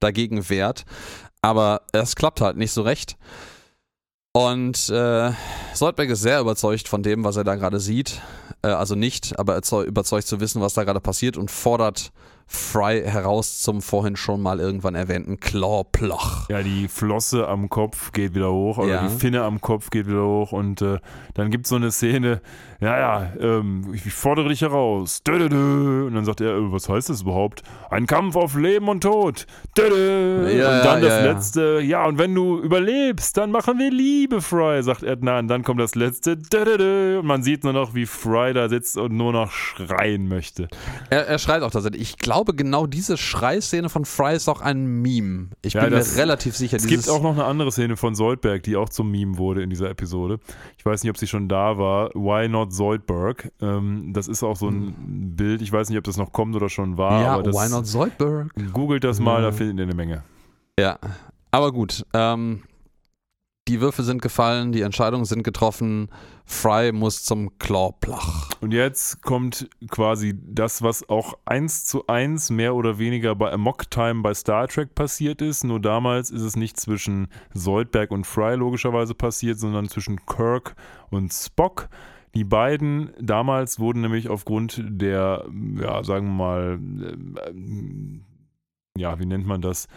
dagegen wehrt. Aber es klappt halt nicht so recht. Und äh, Soldberg ist sehr überzeugt von dem, was er da gerade sieht. Äh, also nicht, aber erzeu- überzeugt zu wissen, was da gerade passiert und fordert Fry heraus zum vorhin schon mal irgendwann erwähnten Clawploch. Ja, die Flosse am Kopf geht wieder hoch, oder Ja. die Finne am Kopf geht wieder hoch und äh, dann gibt es so eine Szene, ja, ja, ähm, ich, fordere dich heraus. Und dann sagt er, äh, was heißt das überhaupt? Ein Kampf auf Leben und Tod. Ja, und dann ja, das letzte, ja, und wenn du überlebst, dann machen wir Liebe, Fry, sagt Edna. Und dann kommt das letzte, und man sieht nur noch, wie Fry da sitzt und nur noch schreien möchte. Er, er schreit auch tatsächlich. Ich glaube, genau diese Schreiszene von Fry ist auch ein Meme. Ich Ja, bin mir das- relativ sicher. Es gibt auch noch eine andere Szene von Soldberg, die auch zum Meme wurde in dieser Episode. Ich weiß nicht, ob sie schon da war. Why not Soldberg? Ähm, das ist auch so ein Bild. Ich weiß nicht, ob das noch kommt oder schon war. ja, aber das, why not Zoidberg? Googelt das mal, da Ja. findet ihr eine Menge. Ja, aber gut. Ähm, die Würfe sind gefallen, die Entscheidungen sind getroffen. Fry muss zum Clawplach. Und jetzt kommt quasi das, was auch eins zu eins mehr oder weniger bei Amok Time bei Star Trek passiert ist. Nur damals ist es nicht zwischen Soldberg und Fry logischerweise passiert, sondern zwischen Kirk und Spock. Die beiden damals wurden nämlich aufgrund der, ja, sagen wir mal, äh, ja, wie nennt man das?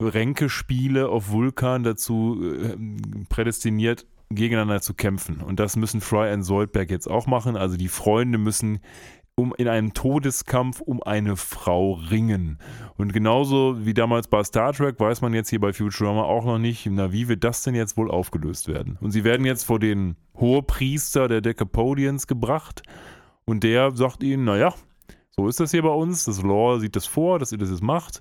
Ränkespiele auf Vulkan dazu äh, prädestiniert, gegeneinander zu kämpfen. Und das müssen Fry und Soldberg jetzt auch machen. Also die Freunde müssen um in einem Todeskampf um eine Frau ringen. Und genauso wie damals bei Star Trek weiß man jetzt hier bei Futurama auch noch nicht, na, wie wird das denn jetzt wohl aufgelöst werden? Und sie werden jetzt vor den Hohepriester der Decapodians gebracht und der sagt ihnen, naja, so ist das hier bei uns, das Law sieht das vor, dass ihr das jetzt macht.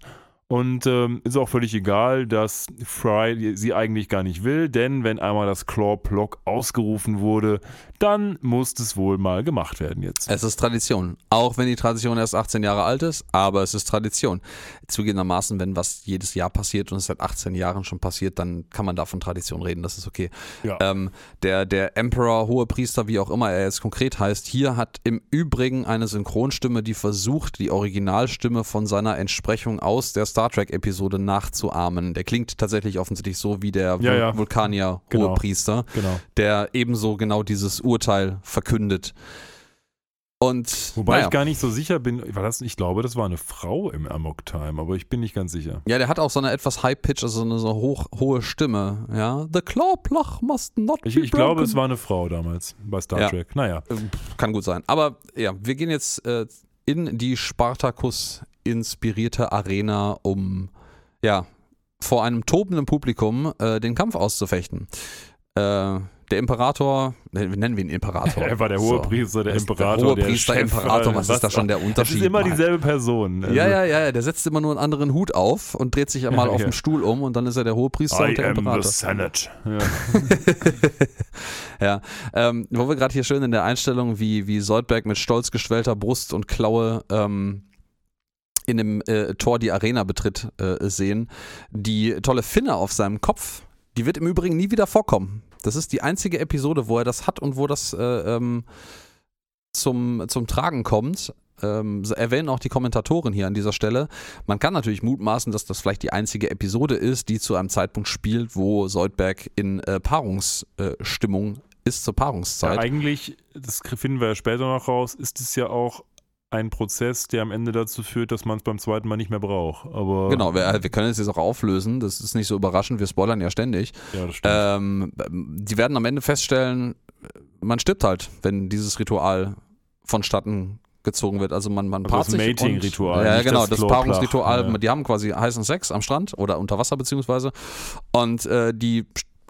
Und ähm, ist auch völlig egal, dass Fry sie eigentlich gar nicht will, denn wenn einmal das Claw-Block ausgerufen wurde, dann muss es wohl mal gemacht werden jetzt. Es ist Tradition. Auch wenn die Tradition erst 18 Jahre alt ist, aber es ist Tradition. Zugegebenermaßen, wenn was jedes Jahr passiert und es seit 18 Jahren schon passiert, dann kann man da von Tradition reden, das ist okay. Ja. Ähm, der, der Emperor, Hohepriester, wie auch immer er jetzt konkret heißt, hier hat im Übrigen eine Synchronstimme, die versucht, die Originalstimme von seiner Entsprechung aus der Star Trek-Episode nachzuahmen. Der klingt tatsächlich offensichtlich so wie der Vul ja. Vulkanier Genau. Genau. der ebenso genau dieses Urteil verkündet. Und Wobei naja, ich gar nicht so sicher bin, war das, ich glaube, das war eine Frau im Amok Time, aber ich bin nicht ganz sicher. ja, der hat auch so eine etwas High Pitch, also eine so hoch, hohe Stimme. Ja, the clawplach must not Ich, be ich glaube, es war eine Frau damals bei Star Ja. Trek. Naja. Ähm, Kann gut sein. Aber ja, wir gehen jetzt äh, in die Spartacus-inspirierte Arena, um ja vor einem tobenden Publikum äh, den Kampf auszufechten. Äh, der Imperator, ne, wir nennen wir ihn Imperator. <laughs> Er war der So. Hohepriester, der Das Imperator. Der Hohepriester, der Chef, Imperator, äh, was, ist da schon der <laughs> Das Unterschied? ist immer dieselbe Person. Also, Ja, ja, ja, der setzt immer nur einen anderen Hut auf und dreht sich einmal <laughs> Ja, auf ja. dem Stuhl um und dann ist er der Hohepriester I und der am the Imperator. Senate. Ja. ja, ähm, wo wir gerade hier schön in der Einstellung, wie, wie Soldberg mit stolz geschwellter Brust und Klaue ähm, in dem äh, Tor die Arena betritt, äh, sehen. Die tolle Finne auf seinem Kopf, die wird im Übrigen nie wieder vorkommen. Das ist die einzige Episode, wo er das hat und wo das äh, ähm, zum, zum Tragen kommt. Ähm, erwähnen auch die Kommentatoren hier an dieser Stelle. Man kann natürlich mutmaßen, dass das vielleicht die einzige Episode ist, die zu einem Zeitpunkt spielt, wo Soldberg in äh, Paarungsstimmung ist zur Ja, Paarungszeit. eigentlich, das finden wir ja später noch raus, ist es ja auch ein Prozess, der am Ende dazu führt, dass man es beim zweiten Mal nicht mehr braucht. Aber genau, wir, wir können es jetzt auch auflösen. Das ist nicht so überraschend. Wir spoilern ja ständig. ja, das stimmt. Ähm, die werden am Ende feststellen, man stirbt halt, wenn dieses Ritual vonstatten gezogen wird. Also man, man Also paart das sich Mating-Ritual, und, Ja, genau, das das, Paarungsritual. ja. Die haben quasi heißen Sex am Strand oder unter Wasser beziehungsweise und äh, die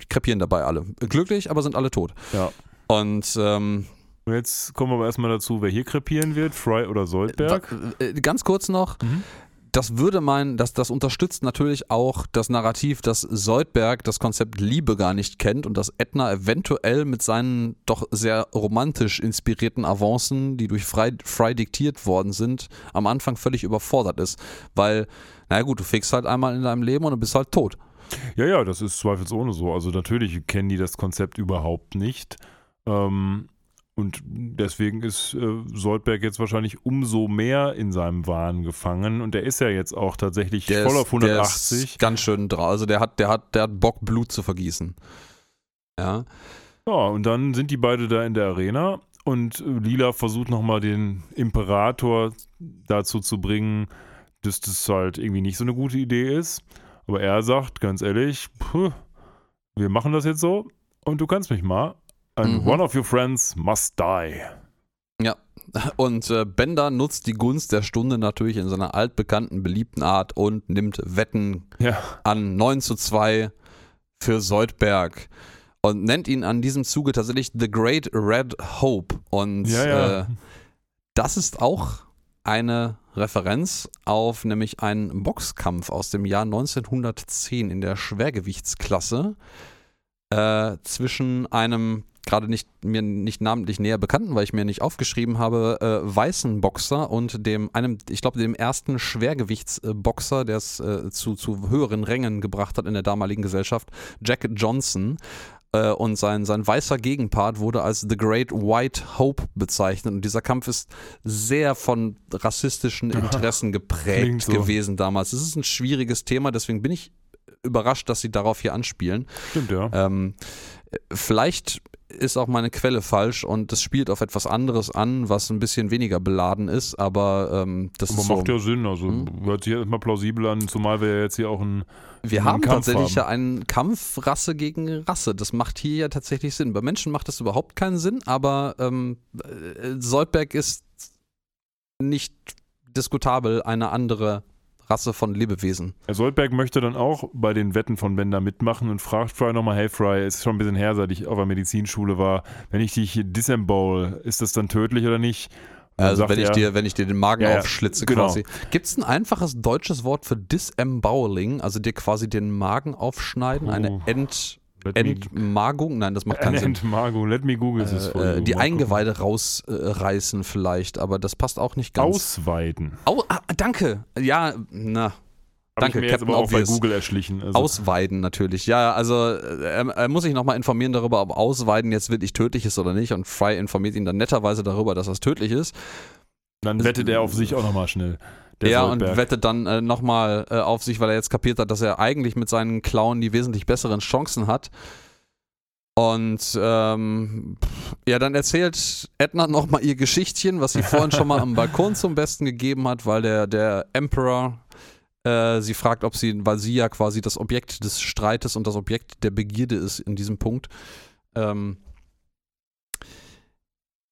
krepieren dabei alle. Glücklich, aber sind alle tot. Ja. Und ähm, Und jetzt kommen wir aber erstmal dazu, wer hier krepieren wird, Fry oder Soldberg. wa- äh, ganz kurz noch, Mhm. das würde meinen, dass das unterstützt natürlich auch das Narrativ, dass Soldberg das Konzept Liebe gar nicht kennt und dass Edna eventuell mit seinen doch sehr romantisch inspirierten Avancen, die durch Fry, Fry diktiert worden sind, am Anfang völlig überfordert ist. Weil, naja gut, du fickst halt einmal in deinem Leben und du bist halt tot. Ja, ja, das ist zweifelsohne so. Also natürlich kennen die das Konzept überhaupt nicht. Ähm, und deswegen ist äh, Soldberg jetzt wahrscheinlich umso mehr in seinem Wahn gefangen. Und der ist ja jetzt auch tatsächlich Der voll ist, auf Der 180. ist ganz schön drauf. Also der hat, der hat, der hat Bock, Blut zu vergießen. Ja. Ja, und dann sind die beide da in der Arena und äh, Lila versucht nochmal den Imperator dazu zu bringen, dass das halt irgendwie nicht so eine gute Idee ist. Aber er sagt, ganz ehrlich, wir machen das jetzt so und du kannst mich mal. And Mhm. one of your friends must die. Und äh, Bender nutzt die Gunst der Stunde natürlich in seiner altbekannten, beliebten Art und nimmt Wetten Ja. an 9 zu 2 für Soldberg. und nennt ihn an diesem Zuge tatsächlich The Great Red Hope. Und Ja, ja. Äh, das ist auch eine Referenz auf nämlich einen Boxkampf aus dem Jahr 1910 in der Schwergewichtsklasse äh, zwischen einem gerade nicht mir nicht namentlich näher bekannten, weil ich mir nicht aufgeschrieben habe, äh, weißen Boxer und dem einem, ich glaube, dem ersten Schwergewichtsboxer, der es äh, zu, zu höheren Rängen gebracht hat in der damaligen Gesellschaft, Jack Johnson. Äh, und sein, sein weißer Gegenpart wurde als The Great White Hope bezeichnet. Und dieser Kampf ist sehr von rassistischen Interessen geprägt so. gewesen damals. Es ist ein schwieriges Thema, deswegen bin ich überrascht, dass sie darauf hier anspielen. Stimmt, ja. Ähm, vielleicht ist auch meine Quelle falsch und es spielt auf etwas anderes an, was ein bisschen weniger beladen ist, aber ähm, das Aber ist so. macht ja Sinn, also Hm. hört sich erstmal plausibel an, zumal wir ja jetzt hier auch ein. Wir haben Kampf tatsächlich ja einen Kampf Rasse gegen Rasse. Das macht hier ja tatsächlich Sinn. Bei Menschen macht das überhaupt keinen Sinn, aber ähm, äh, Soldberg ist nicht diskutabel eine andere Rasse von Lebewesen. Herr Soldberg möchte dann auch bei den Wetten von Bender mitmachen und fragt Fry nochmal, hey Fry, ist schon ein bisschen her, seit ich auf der Medizinschule war, wenn ich dich disembowel, ist das dann tödlich oder nicht? Und Also wenn ich er, dir, wenn ich dir den Magen Ja, aufschlitze genau. quasi. Gibt es ein einfaches deutsches Wort für Disemboweling, also dir quasi den Magen aufschneiden, eine Oh. Ent, Entmagung? Nein, das macht eine keinen Sinn. Entmagung, let me google this for Äh, you. äh, die. Eingeweide rausreißen vielleicht, aber das passt auch nicht ganz. Ausweiden. Au, ah, danke. Ja, na, Hab Danke, ich mir jetzt aber auch bei Obvious. Google erschlichen. Also, Ausweiden natürlich. Ja, also äh, er, er muss sich nochmal informieren darüber, ob Ausweiden jetzt wirklich tödlich ist oder nicht. Und Fry informiert ihn dann netterweise darüber, dass das tödlich ist. dann wettet er auf sich auch nochmal schnell. Der ja, Soldberg. und wettet dann äh, nochmal äh, auf sich, weil er jetzt kapiert hat, dass er eigentlich mit seinen Klauen die wesentlich besseren Chancen hat. Und ähm, ja, dann erzählt Edna nochmal ihr Geschichtchen, was sie <laughs> vorhin schon mal am Balkon zum Besten gegeben hat, weil der, der Emperor äh, sie fragt, ob sie, weil sie ja quasi das Objekt des Streites und das Objekt der Begierde ist in diesem Punkt. Ähm,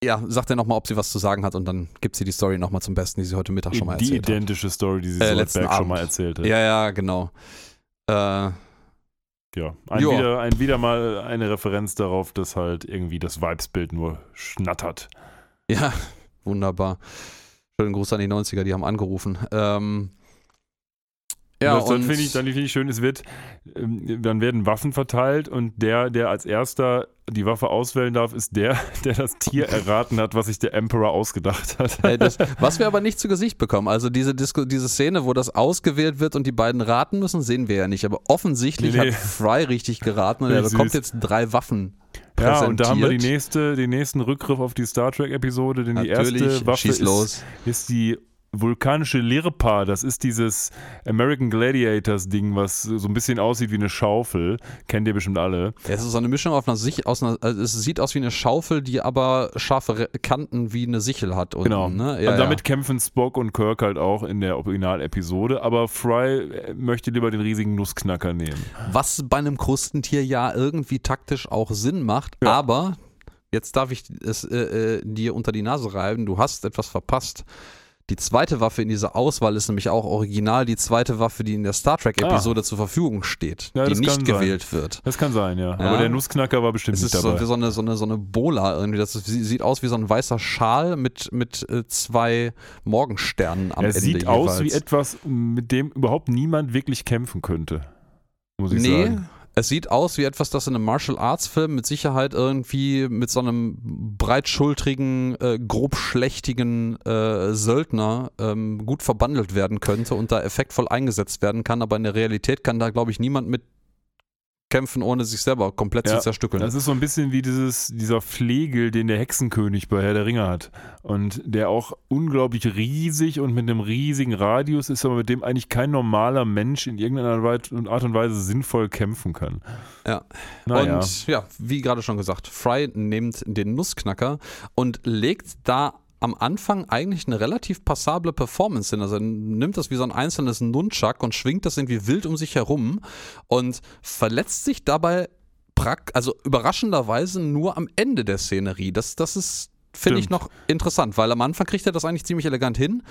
ja, sagt er nochmal, ob sie was zu sagen hat und dann gibt sie die Story nochmal zum Besten, die sie heute Mittag schon mal die erzählt hat. identische Story, die sie Äh, letzten Soldberg schon Abend. mal erzählt hat. Ja, ja, genau. Äh, Ja, ein, wieder, ein wieder mal eine Referenz darauf, dass halt irgendwie das Vibesbild nur schnattert. ja, wunderbar. Schönen Gruß an die 90er, die haben angerufen. Ähm, ja, das, dann und finde ich, dann finde ich schön, es wird, ähm, dann werden Waffen verteilt und der, der als erster die Waffe auswählen darf, ist der, <laughs> der das Tier erraten hat, was sich der Emperor ausgedacht hat. äh, das, <laughs> was wir aber nicht zu Gesicht bekommen, also diese, Disco, diese Szene, wo das ausgewählt wird und die beiden raten müssen, sehen wir ja nicht. Aber offensichtlich Nee, hat Fry richtig geraten und er bekommt jetzt drei Waffen. Ja, und da haben wir die nächste, den nächsten Rückgriff auf die Star Trek-Episode, denn die Natürlich, erste Waffe ist, los. ist die vulkanische Lirpa. Das ist dieses American Gladiators-Ding, was so ein bisschen aussieht wie eine Schaufel. Kennt ihr bestimmt alle. Ja, es ist so eine Mischung auf einer Sichel, aus einer, also es sieht aus wie eine Schaufel, die aber scharfe Kanten wie eine Sichel hat. Unten, Genau. Ne? Ja, und damit ja. kämpfen Spock und Kirk halt auch in der Originalepisode, aber Fry äh, möchte lieber den riesigen Nussknacker nehmen. Was bei einem Krustentier ja irgendwie taktisch auch Sinn macht, Ja. aber jetzt darf ich es äh, äh, dir unter die Nase reiben, du hast etwas verpasst. Die zweite Waffe in dieser Auswahl ist nämlich auch original die zweite Waffe, die in der Star Trek-Episode zur Verfügung steht, Ah. Ja, die nicht sein. gewählt wird. Das kann sein, ja. Ja. Aber der Nussknacker war bestimmt Es nicht ist so, dabei. so eine, so eine, so eine Bola irgendwie. Das ist, sieht aus wie so ein weißer Schal mit, mit äh, zwei Morgensternen am es Ende sieht aus wie jeweils. etwas, mit dem überhaupt niemand wirklich kämpfen könnte. Muss ich Nee, sagen. Es sieht aus wie etwas, das in einem Martial Arts Film mit Sicherheit irgendwie mit so einem breitschultrigen, äh, grobschlächtigen äh, Söldner ähm, gut verbandelt werden könnte und da effektvoll eingesetzt werden kann, aber in der Realität kann da, glaube ich, niemand mit kämpfen, ohne sich selber komplett Ja, zu zerstückeln. Das ist so ein bisschen wie dieses, dieser Flegel, den der Hexenkönig bei Herr der Ringe hat. Und der auch unglaublich riesig und mit einem riesigen Radius ist, aber mit dem eigentlich kein normaler Mensch in irgendeiner Art und Weise sinnvoll kämpfen kann. Ja. Naja. Und ja, wie gerade schon gesagt, Fry nimmt den Nussknacker und legt da am Anfang eigentlich eine relativ passable Performance hin. Also er nimmt das wie so ein einzelnes Nunchuck und schwingt das irgendwie wild um sich herum und verletzt sich dabei also überraschenderweise nur am Ende der Szenerie. Das, das ist, finde ich, noch interessant, weil am Anfang kriegt er das eigentlich ziemlich elegant hin.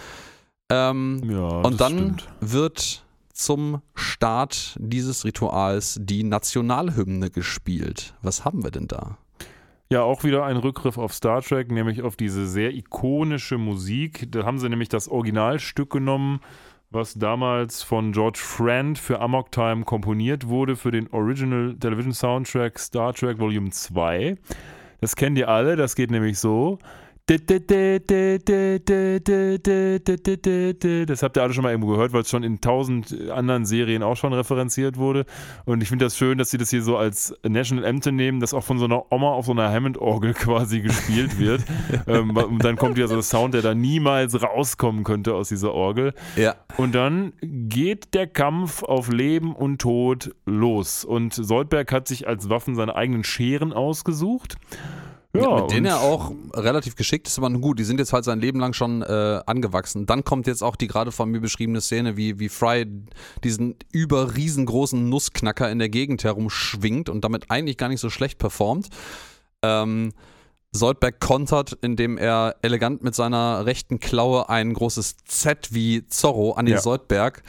Ähm, ja, und dann stimmt. wird zum Start dieses Rituals die Nationalhymne gespielt. Was haben wir denn da? Ja, auch wieder ein Rückgriff auf Star Trek, nämlich auf diese sehr ikonische Musik. Da haben sie nämlich das Originalstück genommen, was damals von George Friend für Amok Time komponiert wurde für den Original Television Soundtrack Star Trek Volume 2. Das kennt ihr alle, das geht nämlich so. Das habt ihr alle schon mal irgendwo gehört, weil es schon in tausend anderen Serien auch schon referenziert wurde. Und ich finde das schön, dass sie das hier so als National Anthem nehmen, das auch von so einer Oma auf so einer Hammond-Orgel <laughs> quasi gespielt wird. <laughs> ähm, und dann kommt wieder so ein Sound, der da niemals rauskommen könnte aus dieser Orgel. Ja. Und dann geht der Kampf auf Leben und Tod los. Und Soldberg hat sich als Waffen seine eigenen Scheren ausgesucht. Ja, mit denen er auch relativ geschickt ist, aber gut, die sind jetzt halt sein Leben lang schon äh, angewachsen. Dann kommt jetzt auch die gerade von mir beschriebene Szene, wie, wie Fry diesen über riesengroßen Nussknacker in der Gegend herumschwingt und damit eigentlich gar nicht so schlecht performt. Ähm, Soldberg kontert, indem er elegant mit seiner rechten Klaue ein großes Z wie Zorro an den ja. Soldberg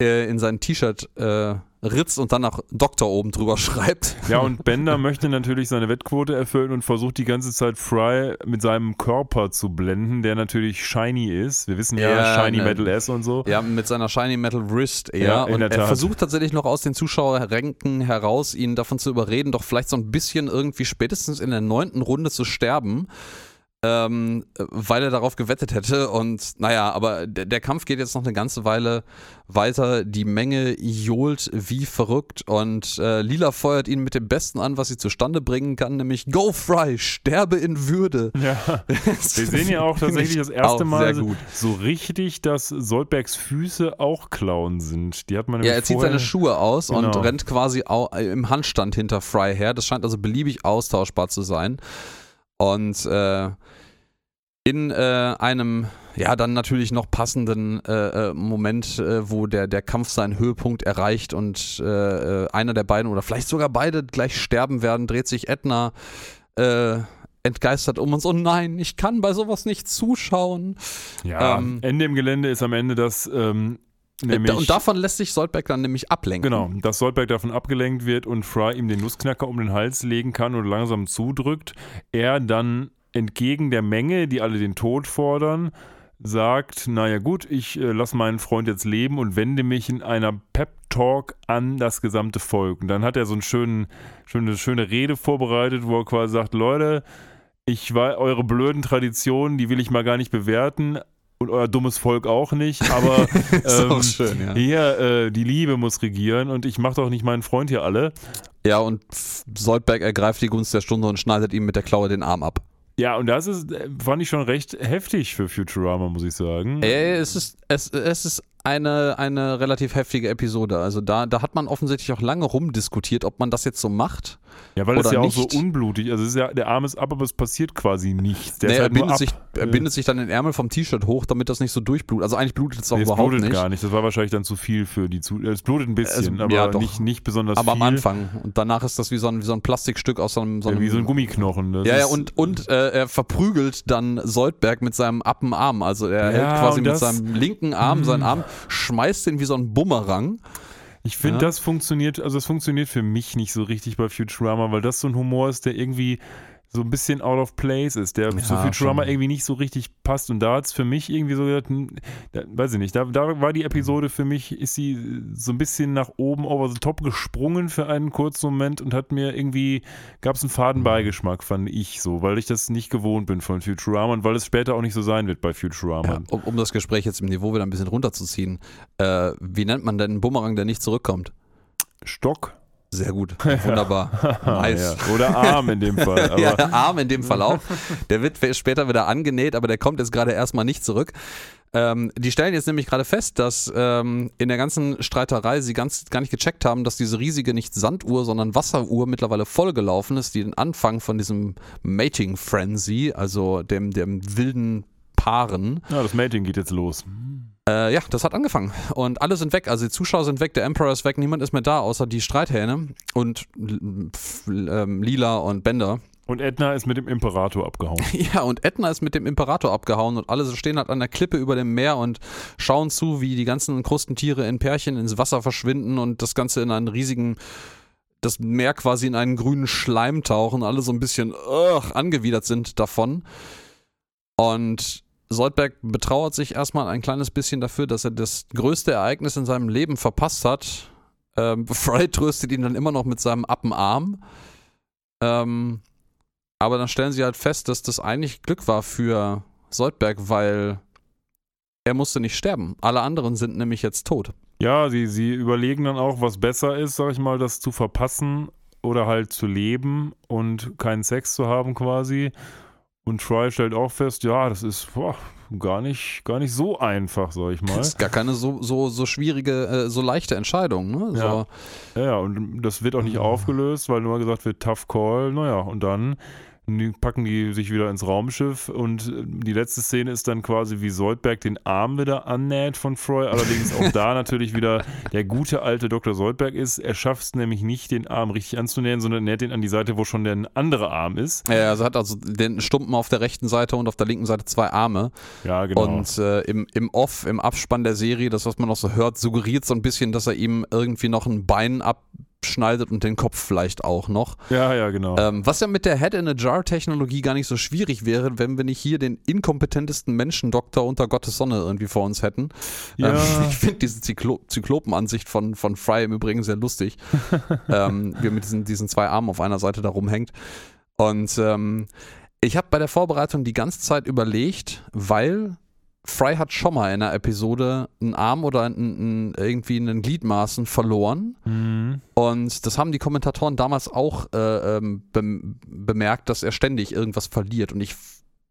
äh, in sein T-Shirt äh, ritzt und dann nach Doktor oben drüber <laughs> schreibt. Ja, und Bender möchte natürlich seine Wettquote erfüllen und versucht die ganze Zeit Fry mit seinem Körper zu blenden, der natürlich shiny ist. Wir wissen ja, ja Shiny ne, Metal S und so. Ja, mit seiner Shiny Metal Wrist eher. Ja, und er versucht tatsächlich noch aus den Zuschauerränken heraus, ihn davon zu überreden, doch vielleicht so ein bisschen irgendwie spätestens in der neunten Runde zu sterben ähm, weil er darauf gewettet hätte. Und naja, aber der, Kampf geht jetzt noch eine ganze Weile weiter. Die Menge johlt wie verrückt und äh, Lila feuert ihn mit dem Besten an, was sie zustande bringen kann, nämlich Go Fry, sterbe in Würde. Ja. <laughs> Wir sehen ja auch tatsächlich das erste Mal so richtig, dass Soldbergs Füße auch Klauen sind. Die hat man Ja, er zieht seine Schuhe aus genau. und rennt quasi im Handstand hinter Fry her. Das scheint also beliebig austauschbar zu sein. Und äh, in äh, einem, ja, dann natürlich noch passenden äh, äh, Moment, äh, wo der, der Kampf seinen Höhepunkt erreicht und äh, äh, einer der beiden oder vielleicht sogar beide gleich sterben werden, dreht sich Edna entgeistert um uns. Oh nein, ich kann bei sowas nicht zuschauen. Ja, ähm, Ende im Gelände ist am Ende das. Ähm Nämlich, und davon lässt sich Soldberg dann nämlich ablenken. Genau, dass Soldberg davon abgelenkt wird und Fry ihm den Nussknacker um den Hals legen kann und langsam zudrückt. Er dann entgegen der Menge, die alle den Tod fordern, sagt, naja gut, ich äh, lasse meinen Freund jetzt leben und wende mich in einer Pep-Talk an das gesamte Volk. Und dann hat er so einen schönen, schöne, schöne Rede vorbereitet, wo er quasi sagt, Leute, ich war eure blöden Traditionen, die will ich mal gar nicht bewerten, und euer dummes Volk auch nicht, aber <laughs> ähm, schön, ja. hier, äh, die Liebe muss regieren und ich mache doch nicht meinen Freund hier alle. Ja, und Soldberg ergreift die Gunst der Stunde und schneidet ihm mit der Klaue den Arm ab. Ja, und das ist, äh, fand ich schon recht heftig für Futurama, muss ich sagen. Äh, es ist, es, es ist eine, eine relativ heftige Episode. Also da, da hat man offensichtlich auch lange rumdiskutiert, ob man das jetzt so macht. Ja, weil es ja nicht. auch so unblutig Also ja, der Arm ist ab, aber es passiert quasi nichts. Der nee, er, halt bindet sich, er bindet sich dann den Ärmel vom T-Shirt hoch, damit das nicht so durchblutet. Also eigentlich blutet es auch nee, überhaupt nicht. Es blutet gar nicht. Das war wahrscheinlich dann zu viel für die zu Es blutet ein bisschen, es, aber ja, nicht, nicht besonders aber viel. Aber am Anfang. Und danach ist das wie so ein, wie so ein Plastikstück aus so einem. So einem ja, wie so ein Gummiknochen. Das ja, ja, und, und äh, er verprügelt dann Soldberg mit seinem Appenarm. Also er hält quasi mit seinem linken Arm, seinen Arm, schmeißt den wie so ein Bumerang. Ich finde, ja. das funktioniert, also das funktioniert für mich nicht so richtig bei Futurama, weil das so ein Humor ist, der irgendwie so ein bisschen out of place ist, der ja, für Futurama schon. irgendwie nicht so richtig passt. Und da hat es für mich irgendwie so gesagt, hm, da, weiß ich nicht, da, da war die Episode für mich, ist sie so ein bisschen nach oben over the top gesprungen für einen kurzen Moment und hat mir irgendwie, gab es einen Fadenbeigeschmack, fand ich so, weil ich das nicht gewohnt bin von Futurama und weil es später auch nicht so sein wird bei Futurama. Ja, um, um, das Gespräch jetzt im Niveau wieder ein bisschen runterzuziehen, äh, wie nennt man denn einen Bumerang, der nicht zurückkommt? Stock. Sehr gut, wunderbar. <laughs> nice. Ja. Oder Arm in dem Fall. <laughs> ja, Arm in dem Fall auch. Der wird später wieder angenäht, aber der kommt jetzt gerade erstmal nicht zurück. Ähm, die stellen jetzt nämlich gerade fest, dass ähm, in der ganzen Streiterei sie ganz, gar nicht gecheckt haben, dass diese riesige nicht Sanduhr, sondern Wasseruhr mittlerweile vollgelaufen ist, die den Anfang von diesem Mating Frenzy, also dem, dem wilden Paaren. Ja, das Mating geht jetzt los. Äh, ja, das hat angefangen. Und alle sind weg. Also die Zuschauer sind weg, der Emperor ist weg, niemand ist mehr da, außer die Streithähne und ähm, Lila und Bender. Und Edna ist mit dem Imperator abgehauen. <laughs> Ja, und Edna ist mit dem Imperator abgehauen und alle stehen halt an der Klippe über dem Meer und schauen zu, wie die ganzen Krustentiere in Pärchen ins Wasser verschwinden und das Ganze in einen riesigen, das Meer quasi in einen grünen Schleim tauchen, alle so ein bisschen ugh, angewidert sind davon. Und Soldberg betrauert sich erstmal ein kleines bisschen dafür, dass er das größte Ereignis in seinem Leben verpasst hat. Ähm, <laughs> Fry tröstet ihn dann immer noch mit seinem Appenarm. Ähm, aber dann stellen sie halt fest, dass das eigentlich Glück war für Soldberg, weil er musste nicht sterben. Alle anderen sind nämlich jetzt tot. Ja, sie, sie überlegen dann auch, was besser ist, sag ich mal, das zu verpassen oder halt zu leben und keinen Sex zu haben quasi. Und Troy stellt auch fest, ja, das ist boah, gar, nicht, gar nicht so einfach, sag ich mal. Das ist gar keine so, so, so schwierige, äh, so leichte Entscheidung. Ne? So. Ja. ja, und das wird auch nicht aufgelöst, weil nur gesagt wird, tough call. Naja, und dann die packen die sich wieder ins Raumschiff und äh, die letzte Szene ist dann quasi, wie Soldberg den Arm wieder annäht von Froy. Allerdings auch da natürlich wieder der gute alte Dr. Soldberg ist. Er schafft es nämlich nicht, den Arm richtig anzunähen, sondern näht den an die Seite, wo schon der andere Arm ist. Ja, also hat also den Stumpen auf der rechten Seite und auf der linken Seite zwei Arme. Ja, genau. Und äh, im, im Off, im Abspann der Serie, das, was man noch so hört, suggeriert so ein bisschen, dass er ihm irgendwie noch ein Bein ab schneidet und den Kopf vielleicht auch noch. Ja, ja, genau. Ähm, was ja mit der Head-in-a-Jar-Technologie gar nicht so schwierig wäre, wenn wir nicht hier den inkompetentesten Menschendoktor unter Gottes Sonne irgendwie vor uns hätten. Ja. Ähm, <laughs> ich finde diese Zyklo Zyklopenansicht von, von Fry im Übrigen sehr lustig. <laughs> ähm, wie er mit diesen, diesen zwei Armen auf einer Seite da rumhängt. Und ähm, ich habe bei der Vorbereitung die ganze Zeit überlegt, weil Fry hat schon mal in einer Episode einen Arm oder einen, einen, irgendwie einen Gliedmaßen verloren. Mhm. Und das haben die Kommentatoren damals auch äh, ähm, be bemerkt, dass er ständig irgendwas verliert. Und ich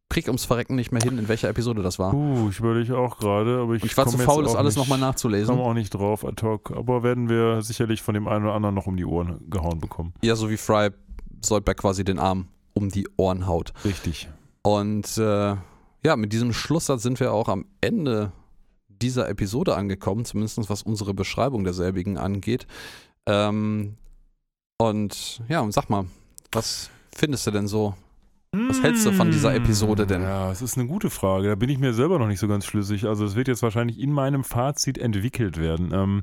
krieg ums Verrecken nicht mehr hin, in welcher Episode das war. Uh, ich überlege auch gerade, aber ich, ich war zu faul, das alles nochmal nachzulesen. Ich komme auch nicht drauf ad hoc, aber werden wir sicherlich von dem einen oder anderen noch um die Ohren gehauen bekommen. Ja, so wie Fry Soldberg quasi den Arm um die Ohren haut. Richtig. Und äh, ja, mit diesem Schlusssatz sind wir auch am Ende dieser Episode angekommen, zumindest was unsere Beschreibung derselbigen angeht. Ähm, und ja, sag mal, was findest du denn so? Was hältst du von dieser Episode denn? Ja, es ist eine gute Frage. Da bin ich mir selber noch nicht so ganz schlüssig. Also es wird jetzt wahrscheinlich in meinem Fazit entwickelt werden. Ähm,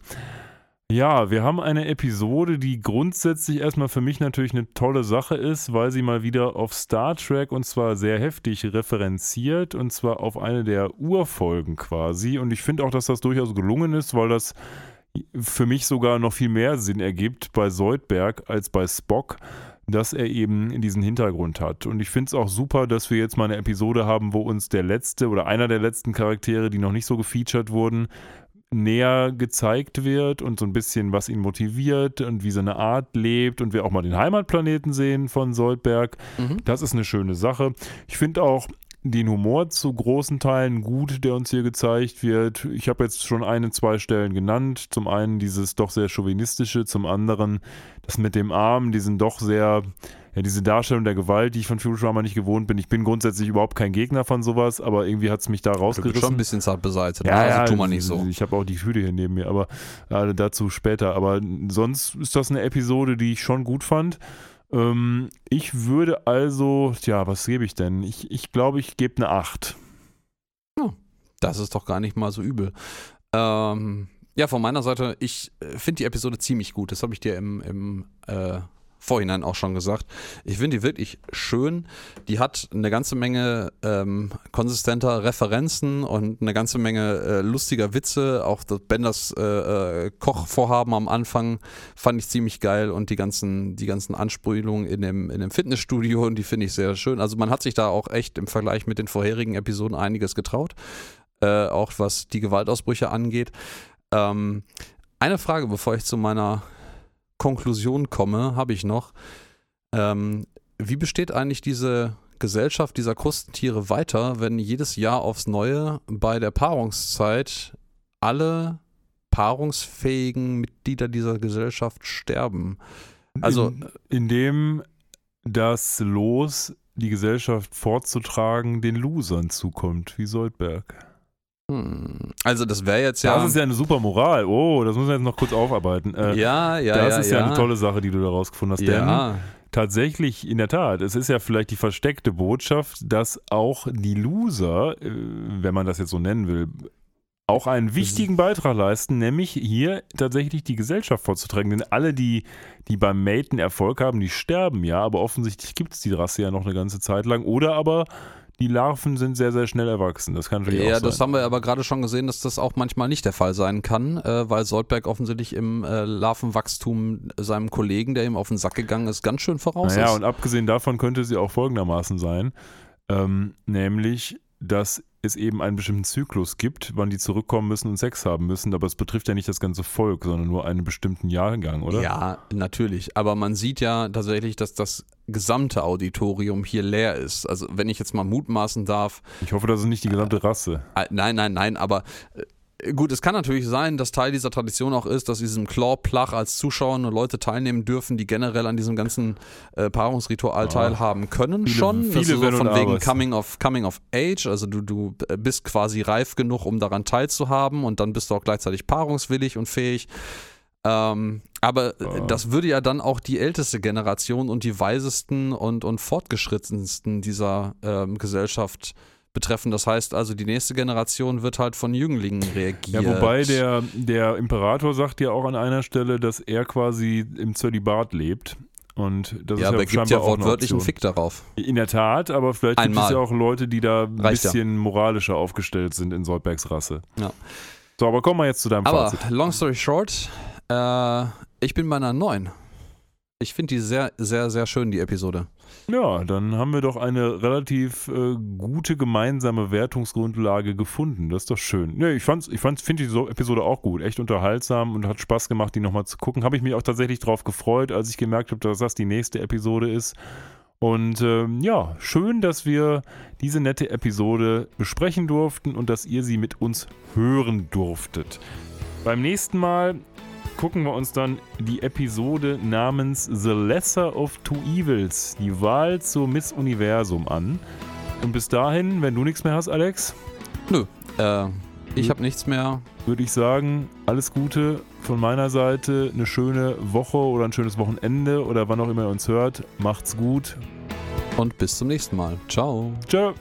ja, wir haben eine Episode, die grundsätzlich erstmal für mich natürlich eine tolle Sache ist, weil sie mal wieder auf Star Trek und zwar sehr heftig referenziert und zwar auf eine der Urfolgen quasi. Und ich finde auch, dass das durchaus gelungen ist, weil das für mich sogar noch viel mehr Sinn ergibt bei Soldberg als bei Spock dass er eben diesen Hintergrund hat. Und ich finde es auch super, dass wir jetzt mal eine Episode haben, wo uns der letzte oder einer der letzten Charaktere, die noch nicht so gefeatured wurden, näher gezeigt wird und so ein bisschen, was ihn motiviert und wie seine Art lebt und wir auch mal den Heimatplaneten sehen von Soldberg. Mhm. Das ist eine schöne Sache. Ich finde auch den Humor zu großen Teilen gut, der uns hier gezeigt wird. Ich habe jetzt schon eine, zwei Stellen genannt. Zum einen dieses doch sehr chauvinistische, zum anderen das mit dem Arm, diesen doch sehr ja, diese Darstellung der Gewalt, die ich von Futurama nicht gewohnt bin. Ich bin grundsätzlich überhaupt kein Gegner von sowas, aber irgendwie hat es mich da rausgerissen. Schon ein bisschen zart beseitigt. Ja, also ja, tu mal nicht so. Ich habe auch die Tüte hier neben mir, aber äh, dazu später. Aber sonst ist das eine Episode, die ich schon gut fand. Ähm, ich würde also, ja, was gebe ich denn? Ich, ich glaube, ich gebe eine 8. Ja, das ist doch gar nicht mal so übel. Ähm, ja, von meiner Seite, ich äh, finde die Episode ziemlich gut. Das habe ich dir im, im äh, Vorhinein auch schon gesagt. Ich finde die wirklich schön. Die hat eine ganze Menge ähm, konsistenter Referenzen und eine ganze Menge äh, lustiger Witze. Auch das Benders äh, äh, Kochvorhaben am Anfang fand ich ziemlich geil und die ganzen, die ganzen Anspielungen in dem, in dem Fitnessstudio, die finde ich sehr schön. Also man hat sich da auch echt im Vergleich mit den vorherigen Episoden einiges getraut. Äh, auch was die Gewaltausbrüche angeht. Ähm, eine Frage, bevor ich zu meiner Konklusion komme, habe ich noch. Ähm, wie besteht eigentlich diese Gesellschaft dieser Krustentiere weiter, wenn jedes Jahr aufs Neue bei der Paarungszeit alle paarungsfähigen Mitglieder dieser Gesellschaft sterben? Also, in, indem das Los, die Gesellschaft fortzutragen, den Losern zukommt, wie Soldberg. Hm. Also das wäre jetzt ja. Das ist ja eine super Moral. Oh, das müssen wir jetzt noch kurz aufarbeiten. Äh, ja, ja, Das ja, ist ja, ja, eine tolle Sache, die du da rausgefunden hast. Ja. Denn tatsächlich, in der Tat, es ist ja vielleicht die versteckte Botschaft, dass auch die Loser, äh, wenn man das jetzt so nennen will, auch einen wichtigen Beitrag leisten, nämlich hier tatsächlich die Gesellschaft vorzutragen. Denn alle, die, die beim Maten Erfolg haben, die sterben ja, aber offensichtlich gibt es die Rasse ja noch eine ganze Zeit lang. Oder aber die Larven sind sehr, sehr schnell erwachsen. Das kann natürlich ja, auch sein. das haben wir aber gerade schon gesehen, dass das auch manchmal nicht der Fall sein kann, äh, weil Soldberg offensichtlich im äh, Larvenwachstum seinem Kollegen, der ihm auf den Sack gegangen ist, ganz schön voraus naja, ist. und abgesehen davon könnte sie auch folgendermaßen sein, ähm, nämlich, dass es eben einen bestimmten Zyklus gibt, wann die zurückkommen müssen und Sex haben müssen, aber es betrifft ja nicht das ganze Volk, sondern nur einen bestimmten Jahrgang, oder? Ja, natürlich. Aber man sieht ja tatsächlich, dass das gesamte Auditorium hier leer ist. Also wenn ich jetzt mal mutmaßen darf. Ich hoffe, das ist nicht die gesamte Rasse. Äh, nein, nein, nein, aber äh, Gut, es kann natürlich sein, dass Teil dieser Tradition auch ist, dass diesem Claw-Plach als Zuschauer nur Leute teilnehmen dürfen, die generell an diesem ganzen äh, Paarungsritual Ja. teilhaben können Viele- schon. viele das ist so von wegen. Coming of, Coming of Age, also du, du bist quasi reif genug, um daran teilzuhaben und dann bist du auch gleichzeitig paarungswillig und fähig. Ähm, aber äh, Ja. das würde ja dann auch die älteste Generation und die weisesten und, und fortgeschrittensten dieser ähm, Gesellschaft betreffen. Das heißt also, die nächste Generation wird halt von Jünglingen reagiert. Ja, wobei der, der Imperator sagt ja auch an einer Stelle, dass er quasi im Zölibat lebt. Und das ja, ist aber ja er gibt ja wortwörtlich einen. Fick darauf. In der Tat, aber vielleicht gibt Einmal. es ja auch Leute, die da ein Reicht ja. bisschen moralischer aufgestellt sind in Soldbergs Rasse. Ja. So, aber kommen wir jetzt zu deinem Aber Fazit. long story short, äh, ich bin bei einer 9. Ich finde die sehr, sehr, sehr schön, die Episode. Ja, dann haben wir doch eine relativ äh, gute gemeinsame Wertungsgrundlage gefunden. Das ist doch schön. Nee, ich fand's, ich fand's, finde die so Episode auch gut. Echt unterhaltsam und hat Spaß gemacht, die nochmal zu gucken. Habe ich mich auch tatsächlich drauf gefreut, als ich gemerkt habe, dass das die nächste Episode ist. Und ähm, ja, schön, dass wir diese nette Episode besprechen durften und dass ihr sie mit uns hören durftet. Beim nächsten Mal gucken wir uns dann die Episode namens The Lesser of Two Evils, die Wahl zur Miss Universum an. Und bis dahin, wenn du nichts mehr hast, Alex, Nö, äh, ich habe nichts mehr. würde ich sagen, alles Gute von meiner Seite, eine schöne Woche oder ein schönes Wochenende oder wann auch immer ihr uns hört. Macht's gut. Und bis zum nächsten Mal. Ciao. Ciao.